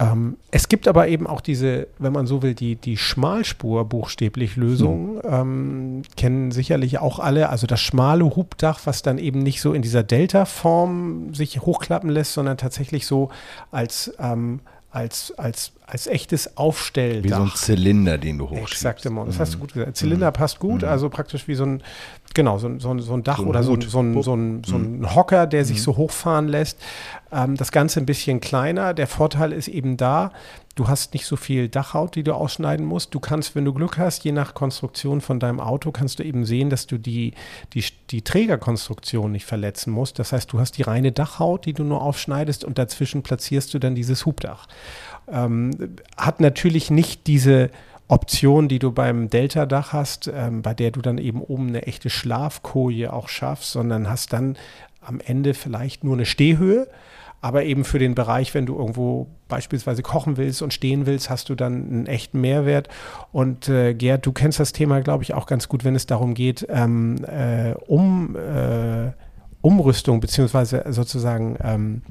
Ähm, es gibt aber eben auch diese, wenn man so will, die, die Schmalspur buchstäblich Lösung, mhm. ähm, kennen sicherlich auch alle, also das schmale Hubdach, was dann eben nicht so in dieser Delta-Form sich hochklappen lässt, sondern tatsächlich so als, ähm, als, als als echtes Aufstelldach. Wie so ein Zylinder, den du hochschiebst. Exakt, das mhm. hast du gut gesagt. Zylinder mhm. passt gut, mhm. also praktisch wie so ein, genau, so, so, so ein Dach so ein oder so, so, ein, so, ein, so ein mhm. Hocker, der sich mhm. so hochfahren lässt. Ähm, das Ganze ein bisschen kleiner. Der Vorteil ist eben da, du hast nicht so viel Dachhaut, die du ausschneiden musst. Du kannst, wenn du Glück hast, je nach Konstruktion von deinem Auto, kannst du eben sehen, dass du die, die, die Trägerkonstruktion nicht verletzen musst. Das heißt, du hast die reine Dachhaut, die du nur aufschneidest und dazwischen platzierst du dann dieses Hubdach ähm, hat natürlich nicht diese Option, die du beim Delta-Dach hast, ähm, bei der du dann eben oben eine echte Schlafkoje auch schaffst, sondern hast dann am Ende vielleicht nur eine Stehhöhe. Aber eben für den Bereich, wenn du irgendwo beispielsweise kochen willst und stehen willst, hast du dann einen echten Mehrwert. Und äh, Gerd, du kennst das Thema, glaube ich, auch ganz gut, wenn es darum geht, ähm, äh, um äh, Umrüstung beziehungsweise sozusagen ähm,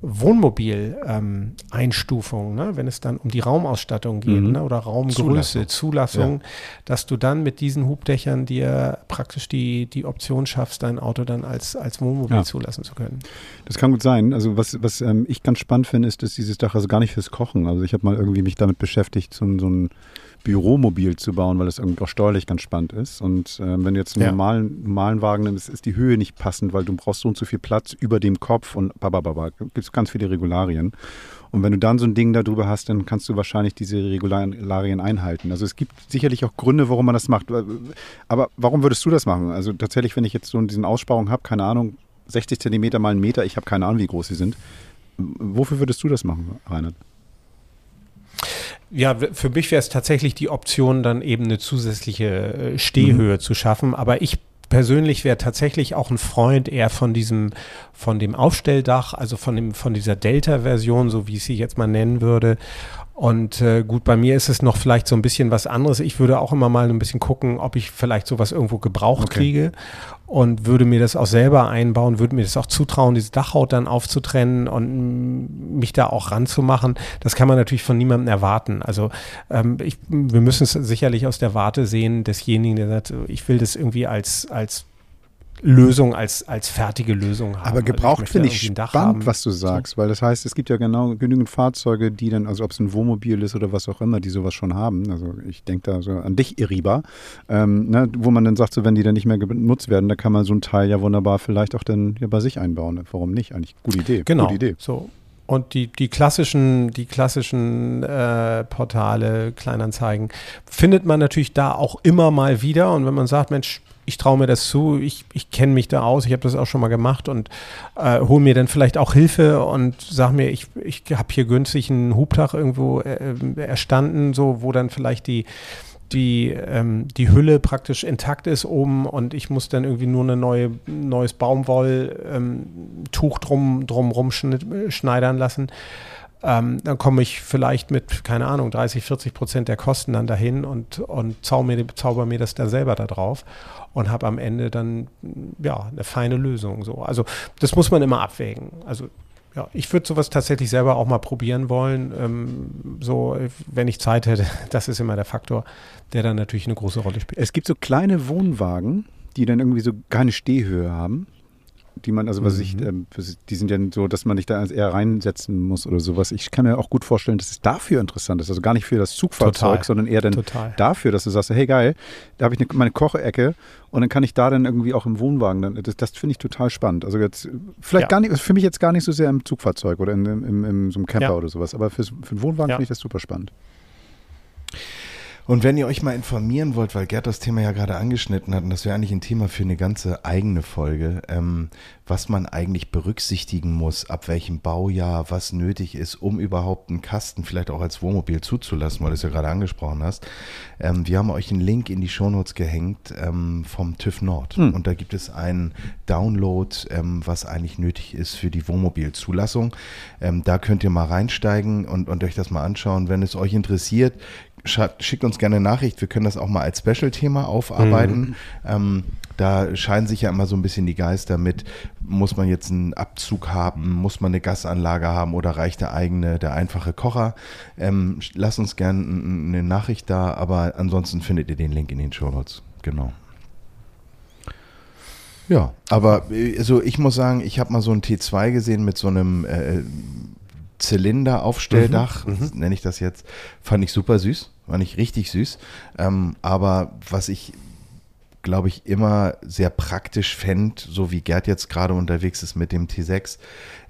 Wohnmobil-Einstufung, ähm, ne? wenn es dann um die Raumausstattung geht mhm. ne? oder Raumgröße, Zulassung, Zulassung ja. dass du dann mit diesen Hubdächern dir praktisch die, die Option schaffst, dein Auto dann als, als Wohnmobil ja. zulassen zu können. Das kann gut sein. Also was, was ähm, ich ganz spannend finde, ist, dass dieses Dach also gar nicht fürs Kochen, also ich habe mal irgendwie mich damit beschäftigt, so, so ein Büromobil zu bauen, weil das irgendwie auch steuerlich ganz spannend ist. Und äh, wenn du jetzt einen ja. normalen, normalen Wagen nimmst, ist die Höhe nicht passend, weil du brauchst so und so viel Platz über dem Kopf und babababa. Gibt es ganz viele Regularien. Und wenn du dann so ein Ding darüber hast, dann kannst du wahrscheinlich diese Regularien einhalten. Also es gibt sicherlich auch Gründe, warum man das macht. Aber warum würdest du das machen? Also tatsächlich, wenn ich jetzt so diesen Aussparung habe, keine Ahnung, 60 Zentimeter mal einen Meter, ich habe keine Ahnung, wie groß sie sind. Wofür würdest du das machen, Reinhard? Ja, für mich wäre es tatsächlich die Option, dann eben eine zusätzliche äh, Stehhöhe mhm. zu schaffen. Aber ich persönlich wäre tatsächlich auch ein Freund eher von diesem, von dem Aufstelldach, also von dem, von dieser Delta-Version, so wie ich sie jetzt mal nennen würde. Und äh, gut, bei mir ist es noch vielleicht so ein bisschen was anderes. Ich würde auch immer mal ein bisschen gucken, ob ich vielleicht sowas irgendwo gebraucht okay. kriege und würde mir das auch selber einbauen, würde mir das auch zutrauen, diese Dachhaut dann aufzutrennen und mich da auch ranzumachen. Das kann man natürlich von niemandem erwarten. Also ähm, ich, wir müssen es sicherlich aus der Warte sehen desjenigen, der sagt, ich will das irgendwie als, als Lösung als, als fertige Lösung haben. Aber also gebraucht also finde ich spannend, was du sagst, weil das heißt, es gibt ja genau genügend Fahrzeuge, die dann, also ob es ein Wohnmobil ist oder was auch immer, die sowas schon haben. Also ich denke da so an dich, Iriba, ähm, ne, wo man dann sagt, so wenn die dann nicht mehr genutzt werden, da kann man so ein Teil ja wunderbar vielleicht auch dann ja bei sich einbauen. Warum nicht? Eigentlich gute Idee. Genau. Gute Idee. So. Und die, die klassischen, die klassischen äh, Portale, Kleinanzeigen, findet man natürlich da auch immer mal wieder. Und wenn man sagt, Mensch, ich traue mir das zu, ich, ich kenne mich da aus, ich habe das auch schon mal gemacht und äh, hole mir dann vielleicht auch Hilfe und sage mir, ich, ich habe hier günstig einen Hubdach irgendwo äh, erstanden, so wo dann vielleicht die die, ähm, die Hülle praktisch intakt ist oben und ich muss dann irgendwie nur ein neue, neues Baumwolltuch ähm, drum, drum schneidern lassen. Ähm, dann komme ich vielleicht mit, keine Ahnung, 30, 40 Prozent der Kosten dann dahin und, und zauber, mir, zauber mir das da selber da drauf und habe am Ende dann ja eine feine Lösung. So. Also das muss man immer abwägen. Also ja, ich würde sowas tatsächlich selber auch mal probieren wollen. Ähm, so, wenn ich Zeit hätte, das ist immer der Faktor, der dann natürlich eine große Rolle spielt. Es gibt so kleine Wohnwagen, die dann irgendwie so keine Stehhöhe haben. Die man, also was ich, ähm, die sind ja so, dass man nicht da eher reinsetzen muss oder sowas. Ich kann mir auch gut vorstellen, dass es dafür interessant ist. Also gar nicht für das Zugfahrzeug, Total. sondern eher dann Total. dafür, dass du sagst, hey geil, da habe ich eine, meine Kochecke und dann kann ich da dann irgendwie auch im Wohnwagen, dann, das, das finde ich total spannend. Also jetzt, vielleicht Ja. gar nicht, für mich jetzt gar nicht so sehr im Zugfahrzeug oder in, im, im, im so einem Camper Ja. oder sowas, aber fürs, für den Wohnwagen Ja. finde ich das super spannend. Und wenn ihr euch mal informieren wollt, weil Gerd das Thema ja gerade angeschnitten hat, und das wäre eigentlich ein Thema für eine ganze eigene Folge, ähm, was man eigentlich berücksichtigen muss, ab welchem Baujahr, was nötig ist, um überhaupt einen Kasten vielleicht auch als Wohnmobil zuzulassen, weil du es ja gerade angesprochen hast. Ähm, wir haben euch einen Link in die Shownotes gehängt ähm, vom TÜV Nord. Und da gibt es einen Download, ähm, was eigentlich nötig ist für die Wohnmobilzulassung. Ähm, da könnt ihr mal reinsteigen und, und euch das mal anschauen. Wenn es euch interessiert, schreibt, schickt uns gerne eine Nachricht. Wir können das auch mal als Special-Thema aufarbeiten. Ähm, da scheinen sich ja immer so ein bisschen die Geister mit, muss man jetzt einen Abzug haben, muss man eine Gasanlage haben oder reicht der eigene, der einfache Kocher? Ähm, lasst uns gerne eine Nachricht da, aber ansonsten findet ihr den Link in den Show Notes. Genau. Ja, aber äh, also ich muss sagen, ich habe mal so einen T2 gesehen mit so einem äh, Zylinderaufstelldach, nenne ich das jetzt, fand ich super süß, fand ich richtig süß. Ähm, aber was ich glaube ich, immer sehr praktisch fände, so wie Gerd jetzt gerade unterwegs ist mit dem T6,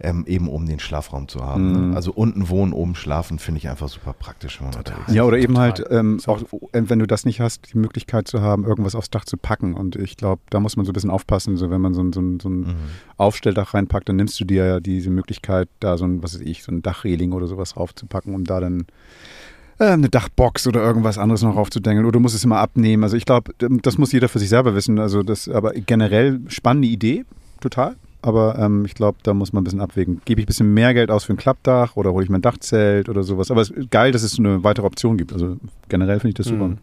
ähm, eben um den Schlafraum zu haben. Ne? Also unten wohnen, oben schlafen, finde ich einfach super praktisch, wenn man unterwegs ist. Ja, oder eben Total. halt ähm, auch, wenn du das nicht hast, die Möglichkeit zu haben, irgendwas aufs Dach zu packen. Und ich glaube, da muss man so ein bisschen aufpassen. So, wenn man so ein, so ein, so ein Aufstelldach reinpackt, dann nimmst du dir ja diese Möglichkeit, da so ein, was weiß ich, so ein Dachreling oder sowas raufzupacken, um da dann äh, eine Dachbox oder irgendwas anderes noch raufzudengeln. Oder du musst es immer abnehmen. Also ich glaube, das muss jeder für sich selber wissen. Also das, aber generell spannende Idee, total. Aber ähm, ich glaube, da muss man ein bisschen abwägen. Gebe ich ein bisschen mehr Geld aus für ein Klappdach oder hole ich mir ein Dachzelt oder sowas. Aber es ist geil, dass es so eine weitere Option gibt. Also generell finde ich das super. Mhm.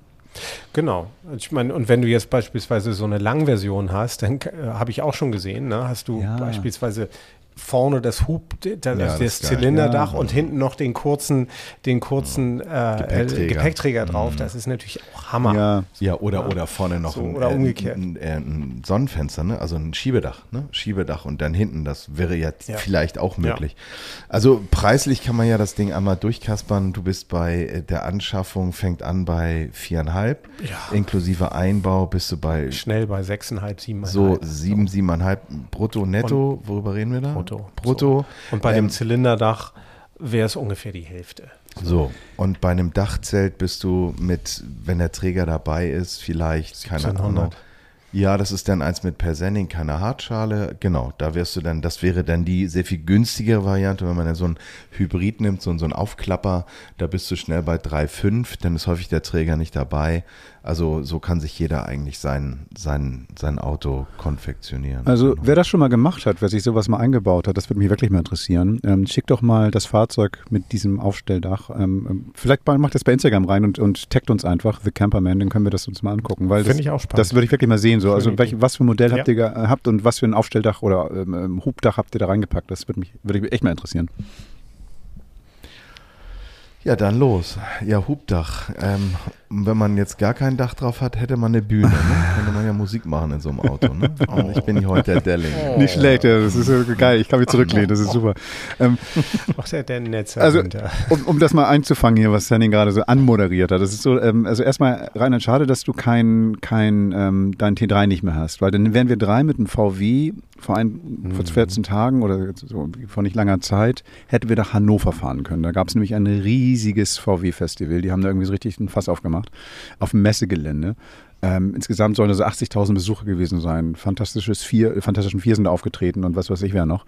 Genau. Ich meine, und wenn du jetzt beispielsweise so eine Langversion hast, dann äh, habe ich auch schon gesehen, ne, hast du Ja. beispielsweise vorne das Hub, das, das das ist geil. Zylinderdach Ja. und hinten noch den kurzen, den kurzen äh, Gepäckträger. äh, Gepäckträger drauf. Das ist natürlich auch Hammer. Ja, Ja, oder, oder vorne noch So, ein, oder äh, umgekehrt. Ein, äh, ein Sonnenfenster, ne? also ein Schiebedach, ne? Schiebedach und dann hinten, das wäre ja, Ja. vielleicht auch möglich. Also preislich kann man ja das Ding einmal durchkaspern. Du bist bei der Anschaffung, fängt an bei viereinhalb, Ja. inklusive Einbau bist du bei Schnell bei 6,5, 7,5. so sieben, siebeneinhalb brutto netto. Worüber reden wir da? Brutto. Brutto. Und bei Ähm, dem Zylinderdach wäre es ungefähr die Hälfte. So, und bei einem Dachzelt bist du mit, wenn der Träger dabei ist, vielleicht, keine 1700. Ahnung. Ja, das ist dann eins mit Persenning, keine Hartschale. Genau, da wirst du dann, das wäre dann die sehr viel günstigere Variante, wenn man dann so ein Hybrid nimmt, so, so ein Aufklapper, da bist du schnell bei 3,5, dann ist häufig der Träger nicht dabei. Also so kann sich jeder eigentlich sein, sein, sein Auto konfektionieren. Also Genau. wer das schon mal gemacht hat, wer sich sowas mal eingebaut hat, das würde mich wirklich mal interessieren. Ähm, schickt doch mal das Fahrzeug mit diesem Aufstelldach. Ähm, ähm, vielleicht mal, macht das bei Instagram rein und, und taggt uns einfach, The Camperman, dann können wir das uns mal angucken. Weil das, Finde ich auch spannend. Das würde ich wirklich mal sehen. So. Also Schöne welch, was für ein Modell habt Ja. ihr ge- äh, habt und was für ein Aufstelldach oder ähm, ähm, Hubdach habt ihr da reingepackt? Das würde mich, würde mich echt mal interessieren. Ja, dann los. Ja, Hubdach. Ähm, wenn man jetzt gar kein Dach drauf hat, hätte man eine Bühne. Ne? Könnte man ja Musik machen in so einem Auto. Ne? Und ich bin hier heute der Delling. Nicht schlecht, ja, das ist geil. Ich kann mich zurücklehnen, das ist super. Ähm, Ach, der, der Netz Also, um, um das mal einzufangen hier, was Henning gerade so anmoderiert hat. Das ist so, ähm, also erstmal, Reinhard, schade, dass du kein, kein, ähm, dein T3 nicht mehr hast, weil dann wären wir drei mit einem VW vor, ein, vor 14 Tagen oder so vor nicht langer Zeit, hätten wir nach Hannover fahren können. Da gab es nämlich ein riesiges VW-Festival. Die haben da irgendwie so richtig ein Fass aufgemacht auf dem Messegelände. Ähm, insgesamt sollen da so 80.000 Besucher gewesen sein. Fantastisches Vier, Fantastischen Vier sind da aufgetreten und was weiß ich wer noch.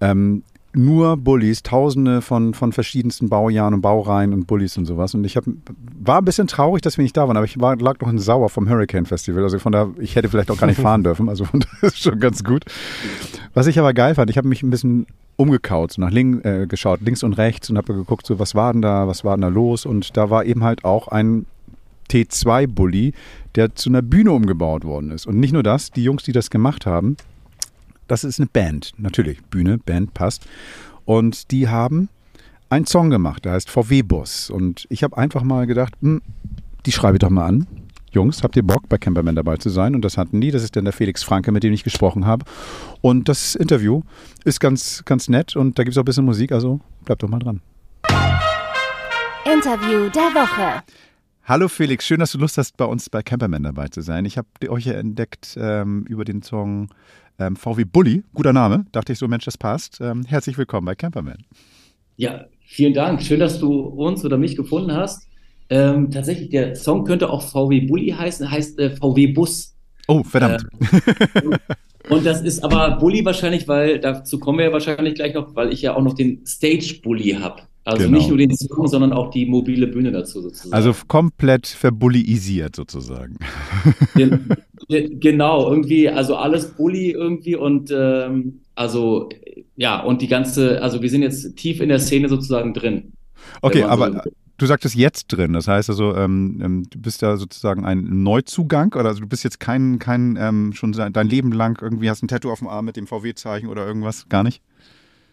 Ähm, nur Bullies, tausende von, von verschiedensten Baujahren und Baureihen und Bullies und sowas. Und ich hab, war ein bisschen traurig, dass wir nicht da waren, aber ich war, lag noch in Sauer vom Hurricane Festival. Also von da, ich hätte vielleicht auch gar nicht fahren dürfen. Also von das ist schon ganz gut. Was ich aber geil fand, ich habe mich ein bisschen umgekaut, so nach links äh, geschaut, links und rechts und habe geguckt, so was war denn da, was war denn da los? Und da war eben halt auch ein T2-Bully, der zu einer Bühne umgebaut worden ist. Und nicht nur das, die Jungs, die das gemacht haben, das ist eine Band, natürlich, Bühne, Band passt. Und die haben einen Song gemacht, der heißt VW-Bus. Und ich habe einfach mal gedacht, hm, die schreibe ich doch mal an. Jungs, habt ihr Bock, bei Camperman dabei zu sein? Und das hatten die. Das ist dann der Felix Franke, mit dem ich gesprochen habe. Und das Interview ist ganz, ganz nett und da gibt es auch ein bisschen Musik, also bleibt doch mal dran. Interview der Woche. Hallo Felix, schön, dass du Lust hast, bei uns bei Camperman dabei zu sein. Ich habe euch ja entdeckt ähm, über den Song ähm, VW Bully. Guter Name. Dachte ich so, Mensch, das passt. Ähm, herzlich willkommen bei Camperman. Ja, vielen Dank. Schön, dass du uns oder mich gefunden hast. Ähm, tatsächlich, der Song könnte auch VW Bully heißen, heißt äh, VW Bus. Oh, verdammt. Ähm, und das ist aber Bully wahrscheinlich, weil dazu kommen wir ja wahrscheinlich gleich noch, weil ich ja auch noch den Stage Bully habe. Also Genau. nicht nur den Song, sondern auch die mobile Bühne dazu sozusagen. Also komplett verbullyisiert sozusagen. Gen- ge- genau, irgendwie, also alles Bully irgendwie und ähm, also ja, und die ganze, also wir sind jetzt tief in der Szene sozusagen drin. Okay, man so- aber du sagtest jetzt drin. Das heißt also, ähm, ähm, du bist da sozusagen ein Neuzugang oder also du bist jetzt kein, kein ähm, schon dein Leben lang irgendwie hast ein Tattoo auf dem Arm mit dem VW-Zeichen oder irgendwas? Gar nicht?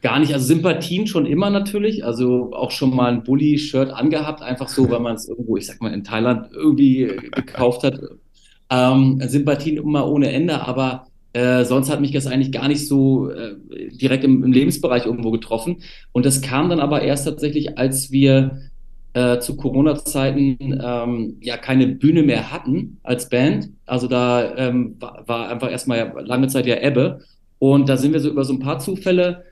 Gar nicht, also Sympathien schon immer natürlich, also auch schon mal ein Bully-Shirt angehabt, einfach so, weil man es irgendwo, ich sag mal, in Thailand irgendwie gekauft hat. Ähm, Sympathien immer ohne Ende, aber äh, sonst hat mich das eigentlich gar nicht so äh, direkt im, im Lebensbereich irgendwo getroffen. Und das kam dann aber erst tatsächlich, als wir äh, zu Corona-Zeiten ähm, ja keine Bühne mehr hatten als Band. Also da ähm, war, war einfach erstmal lange Zeit ja Ebbe. Und da sind wir so über so ein paar Zufälle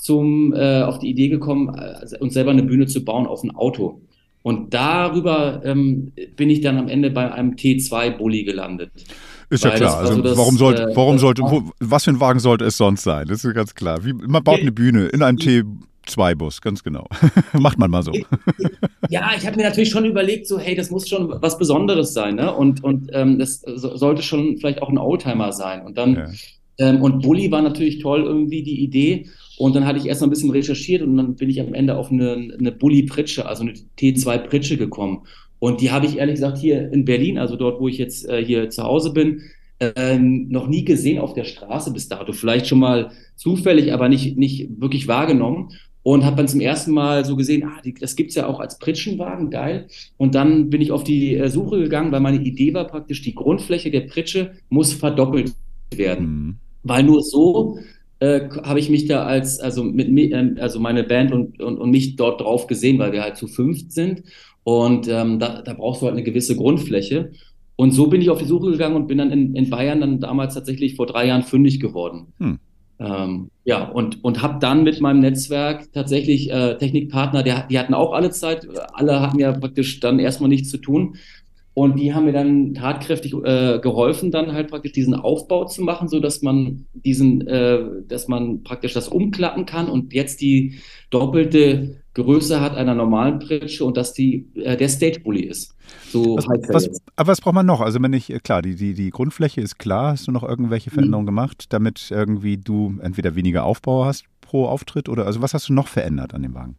zum, äh, auf die Idee gekommen, äh, uns selber eine Bühne zu bauen auf ein Auto. Und darüber ähm, bin ich dann am Ende bei einem T2-Bully gelandet. Ist ja Weil klar. das war Also so das, warum sollte, äh, warum sollte, wo, was für ein Wagen sollte es sonst sein? Das ist ganz klar. Wie, man baut eine Bühne in einem T2-Bus, ganz genau. Macht man mal so. Ja, ich habe mir natürlich schon überlegt, so, hey, das muss schon was Besonderes sein, ne? Und, und ähm, das so, sollte schon vielleicht auch ein Oldtimer sein. Und dann, Ja. Ähm, und Bully war natürlich toll, irgendwie die Idee. Und dann hatte ich erst mal ein bisschen recherchiert und dann bin ich am Ende auf eine, eine Bully-Pritsche, also eine T2-Pritsche gekommen. Und die habe ich ehrlich gesagt hier in Berlin, also dort, wo ich jetzt äh, hier zu Hause bin, ähm, noch nie gesehen auf der Straße bis dato. Vielleicht schon mal zufällig, aber nicht, nicht wirklich wahrgenommen. Und habe dann zum ersten Mal so gesehen, ah, die, das gibt's ja auch als Pritschenwagen, geil. Und dann bin ich auf die äh, Suche gegangen, weil meine Idee war praktisch, die Grundfläche der Pritsche muss verdoppelt werden. Hm. Weil nur so äh, habe ich mich da als, also mit mi- ähm, also meine Band und, und, und mich dort drauf gesehen, weil wir halt zu fünft sind. Und ähm, da, da brauchst du halt eine gewisse Grundfläche. Und so bin ich auf die Suche gegangen und bin dann in, in Bayern dann damals tatsächlich vor drei Jahren fündig geworden. Hm. Ähm, ja, und, und habe dann mit meinem Netzwerk tatsächlich äh, Technikpartner, der, die hatten auch alle Zeit, alle hatten ja praktisch dann erstmal nichts zu tun. Und die haben mir dann tatkräftig äh, geholfen, dann halt praktisch diesen Aufbau zu machen, so dass man diesen, äh, dass man praktisch das umklappen kann und jetzt die doppelte Größe hat einer normalen Pritsche und dass die äh, der Stage Bully ist. So Was, was, aber was braucht man noch? Also wenn ich, klar, die, die, die Grundfläche ist klar. Hast du noch irgendwelche Veränderungen gemacht, damit irgendwie du entweder weniger Aufbau hast pro Auftritt oder also was hast du noch verändert an dem Wagen?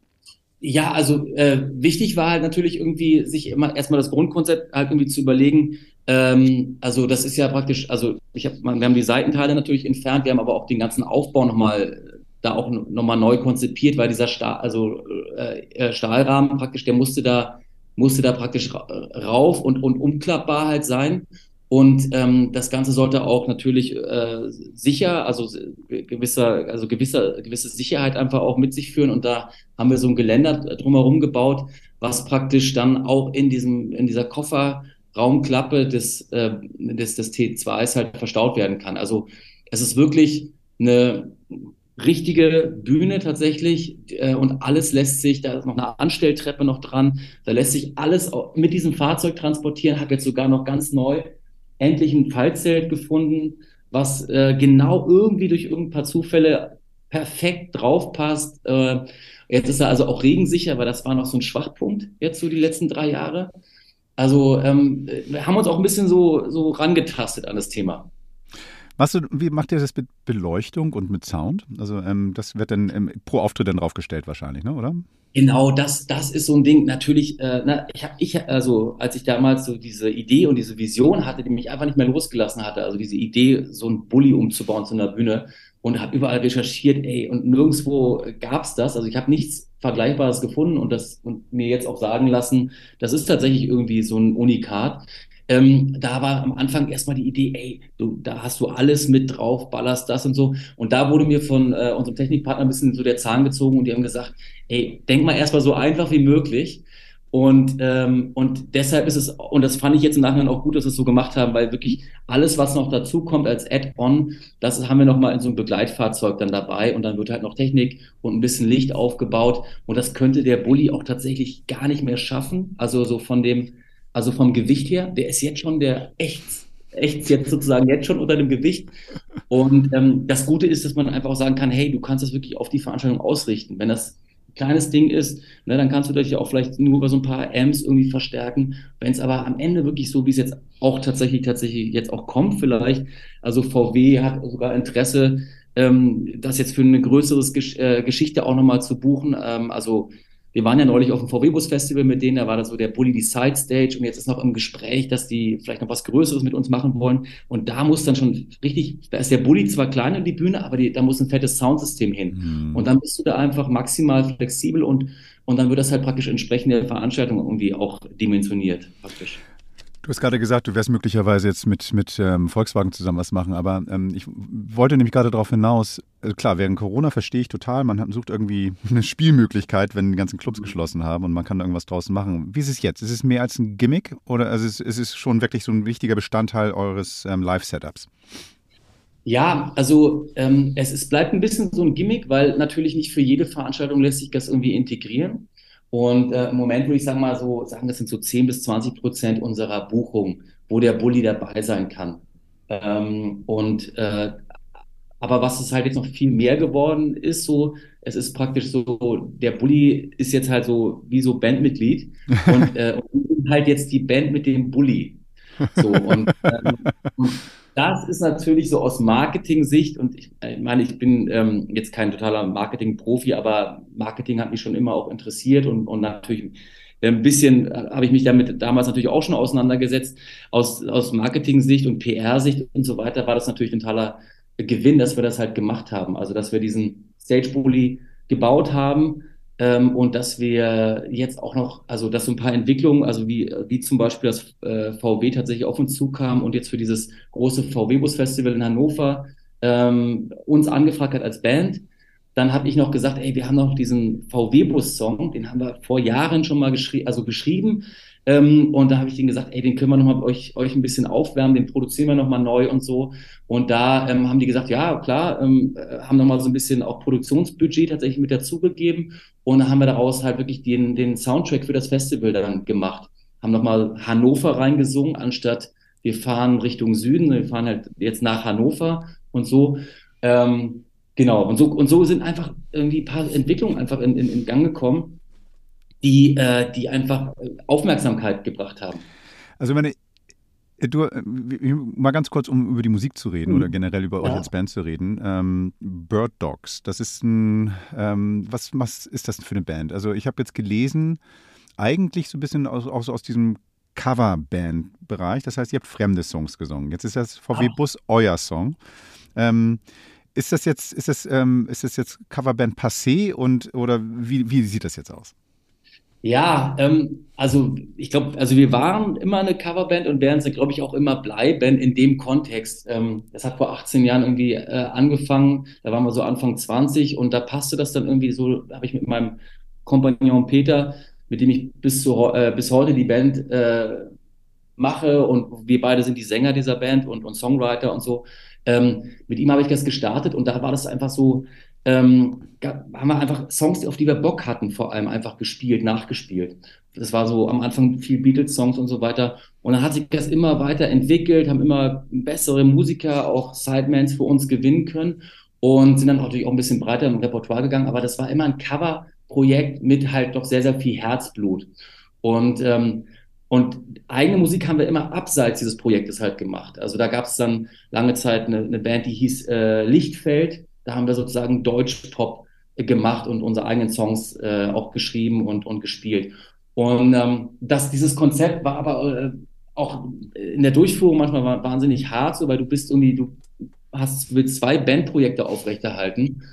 Ja, also äh, wichtig war halt natürlich irgendwie, sich immer erstmal das Grundkonzept halt irgendwie zu überlegen. Ähm, also das ist ja praktisch, also ich hab, wir haben die Seitenteile natürlich entfernt, wir haben aber auch den ganzen Aufbau nochmal da auch nochmal neu konzipiert, weil dieser Stahl, also äh, äh, Stahlrahmen praktisch, der musste da musste da praktisch ra rauf und, und umklappbar halt sein. Und ähm, das Ganze sollte auch natürlich äh, sicher, also äh, gewisser, also gewisser, gewisse Sicherheit einfach auch mit sich führen. Und da haben wir so ein Geländer drumherum gebaut, was praktisch dann auch in diesem, in dieser Kofferraumklappe des, äh, des, des T2s halt verstaut werden kann. Also es ist wirklich eine richtige Bühne tatsächlich äh, und alles lässt sich, da ist noch eine Anstelltreppe noch dran, da lässt sich alles mit diesem Fahrzeug transportieren, habe jetzt sogar noch ganz neu endlich ein Fallzelt gefunden, was äh, genau irgendwie durch irgendein paar Zufälle perfekt draufpasst. Äh, jetzt ist er also auch regensicher, weil das war noch so ein Schwachpunkt jetzt so die letzten drei Jahre. Also ähm, wir haben uns auch ein bisschen so, so rangetastet an das Thema. Du, wie macht ihr das mit Beleuchtung und mit Sound? Also ähm, das wird dann ähm, pro Auftritt dann draufgestellt wahrscheinlich, ne? oder? Genau, das, das ist so ein Ding. Natürlich, äh, na, ich habe, ich, also als ich damals so diese Idee und diese Vision hatte, die mich einfach nicht mehr losgelassen hatte, also diese Idee, so ein Bulli umzubauen zu einer Bühne und habe überall recherchiert, ey, und nirgendwo gab's das. Also ich habe nichts Vergleichbares gefunden und das und mir jetzt auch sagen lassen, das ist tatsächlich irgendwie so ein Unikat. Ähm, da war am Anfang erstmal die Idee, ey, du, da hast du alles mit drauf, ballerst das und so. Und da wurde mir von äh, unserem Technikpartner ein bisschen so der Zahn gezogen und die haben gesagt, ey, denk mal erstmal so einfach wie möglich. Und, ähm, und deshalb ist es, und das fand ich jetzt im Nachhinein auch gut, dass wir es so gemacht haben, weil wirklich alles, was noch dazu kommt als Add-on, das haben wir nochmal in so einem Begleitfahrzeug dann dabei und dann wird halt noch Technik und ein bisschen Licht aufgebaut und das könnte der Bulli auch tatsächlich gar nicht mehr schaffen. Also so von dem, also vom Gewicht her, der ist jetzt schon der echt, echt jetzt sozusagen jetzt schon unter dem Gewicht. Und ähm, das Gute ist, dass man einfach auch sagen kann, hey, du kannst das wirklich auf die Veranstaltung ausrichten. Wenn das kleines Ding ist, ne, dann kannst du dich auch vielleicht nur über so ein paar Amps irgendwie verstärken. Wenn es aber am Ende wirklich so, wie es jetzt auch tatsächlich, tatsächlich jetzt auch kommt, vielleicht, also VW hat sogar Interesse, ähm, das jetzt für eine größere Gesch äh, Geschichte auch nochmal zu buchen. Ähm, also wir waren ja neulich auf dem VW-Bus-Festival mit denen, da war das so der Bully die Side Stage und jetzt ist noch im Gespräch, dass die vielleicht noch was Größeres mit uns machen wollen. Und da muss dann schon richtig, da ist der Bully zwar klein in die Bühne, aber die, da muss ein fettes Soundsystem hin. Mhm. Und dann bist du da einfach maximal flexibel und, und dann wird das halt praktisch entsprechend der Veranstaltung irgendwie auch dimensioniert, praktisch. Du hast gerade gesagt, du wirst möglicherweise jetzt mit, mit ähm, Volkswagen zusammen was machen, aber ähm, ich wollte nämlich gerade darauf hinaus, also klar, während Corona verstehe ich total, man sucht irgendwie eine Spielmöglichkeit, wenn die ganzen Clubs geschlossen haben und man kann da irgendwas draußen machen. Wie ist es jetzt? Ist es mehr als ein Gimmick oder also ist, ist es schon wirklich so ein wichtiger Bestandteil eures ähm, Live-Setups? Ja, also ähm, es, es bleibt ein bisschen so ein Gimmick, weil natürlich nicht für jede Veranstaltung lässt sich das irgendwie integrieren. Und äh, im Moment würde ich sagen mal so, sagen, das sind so 10 bis 20 Prozent unserer Buchung, wo der Bulli dabei sein kann. Ähm, und äh, aber was es halt jetzt noch viel mehr geworden ist, so, es ist praktisch so, der Bulli ist jetzt halt so wie so Bandmitglied und, äh, und halt jetzt die Band mit dem Bulli. So, und, ähm, das ist natürlich so aus Marketing-Sicht und ich, ich, meine, ich bin ähm, jetzt kein totaler Marketing-Profi, aber Marketing hat mich schon immer auch interessiert und, und natürlich ein bisschen äh, habe ich mich damit damals natürlich auch schon auseinandergesetzt. Aus, aus Marketing-Sicht und PR-Sicht und so weiter war das natürlich ein totaler Gewinn, dass wir das halt gemacht haben. Also, dass wir diesen Stage-Bully gebaut haben ähm, und dass wir jetzt auch noch, also dass so ein paar Entwicklungen, also wie, wie zum Beispiel das äh, VW tatsächlich auf uns zukam und jetzt für dieses große VW-Bus-Festival in Hannover ähm, uns angefragt hat als Band. Dann habe ich noch gesagt, ey, wir haben noch diesen VW-Bus-Song, den haben wir vor Jahren schon mal geschri also geschrieben. Ähm, und da habe ich denen gesagt, ey, den können wir nochmal euch, euch ein bisschen aufwärmen, den produzieren wir nochmal neu und so. Und da ähm, haben die gesagt, ja, klar, ähm, äh, haben nochmal so ein bisschen auch Produktionsbudget tatsächlich mit dazugegeben. Und dann haben wir daraus halt wirklich den, den Soundtrack für das Festival dann gemacht. Haben nochmal Hannover reingesungen, anstatt wir fahren Richtung Süden, wir fahren halt jetzt nach Hannover und so. Ähm, genau, und so, und so sind einfach irgendwie ein paar Entwicklungen einfach in, in, in Gang gekommen die, äh, die einfach äh, Aufmerksamkeit gebracht haben. Also meine, äh, Du, äh, mal ganz kurz, um über die Musik zu reden mhm. oder generell über euch als Band zu reden. Ähm, Bird Dogs, das ist ein, ähm, was, was ist das für eine Band? Also ich habe jetzt gelesen, eigentlich so ein bisschen aus, aus, aus diesem Coverband-Bereich. Das heißt, ihr habt fremde Songs gesungen. Jetzt ist das VW. Bus euer Song. Ähm, ist das jetzt, ist das, ähm, ist das jetzt Coverband passé und oder wie, wie sieht das jetzt aus? Ja, ähm, also ich glaube, also wir waren immer eine Coverband und werden sie, glaube ich, auch immer bleiben in dem Kontext. Ähm, das hat vor 18 Jahren irgendwie äh, angefangen, da waren wir so Anfang 20 und da passte das dann irgendwie so, habe ich mit meinem Kompagnon Peter, mit dem ich bis, zu, äh, bis heute die Band äh, mache und wir beide sind die Sänger dieser Band und, und Songwriter und so. Ähm, mit ihm habe ich das gestartet und da war das einfach so, ähm, haben wir einfach Songs, auf die wir Bock hatten, vor allem einfach gespielt, nachgespielt. Das war so am Anfang viel Beatles-Songs und so weiter. Und dann hat sich das immer weiter entwickelt, haben immer bessere Musiker, auch Sidemans für uns gewinnen können und sind dann natürlich auch ein bisschen breiter im Repertoire gegangen. Aber das war immer ein Cover-Projekt mit halt doch sehr, sehr viel Herzblut. Und, ähm, und eigene Musik haben wir immer abseits dieses Projektes halt gemacht. Also da gab es dann lange Zeit eine, eine Band, die hieß äh, Lichtfeld da haben wir sozusagen Deutsch-Pop gemacht und unsere eigenen Songs äh, auch geschrieben und, und gespielt. Und ähm, das, dieses Konzept war aber äh, auch in der Durchführung manchmal wahnsinnig hart, so, weil du bist irgendwie, du hast, willst zwei Bandprojekte aufrechterhalten.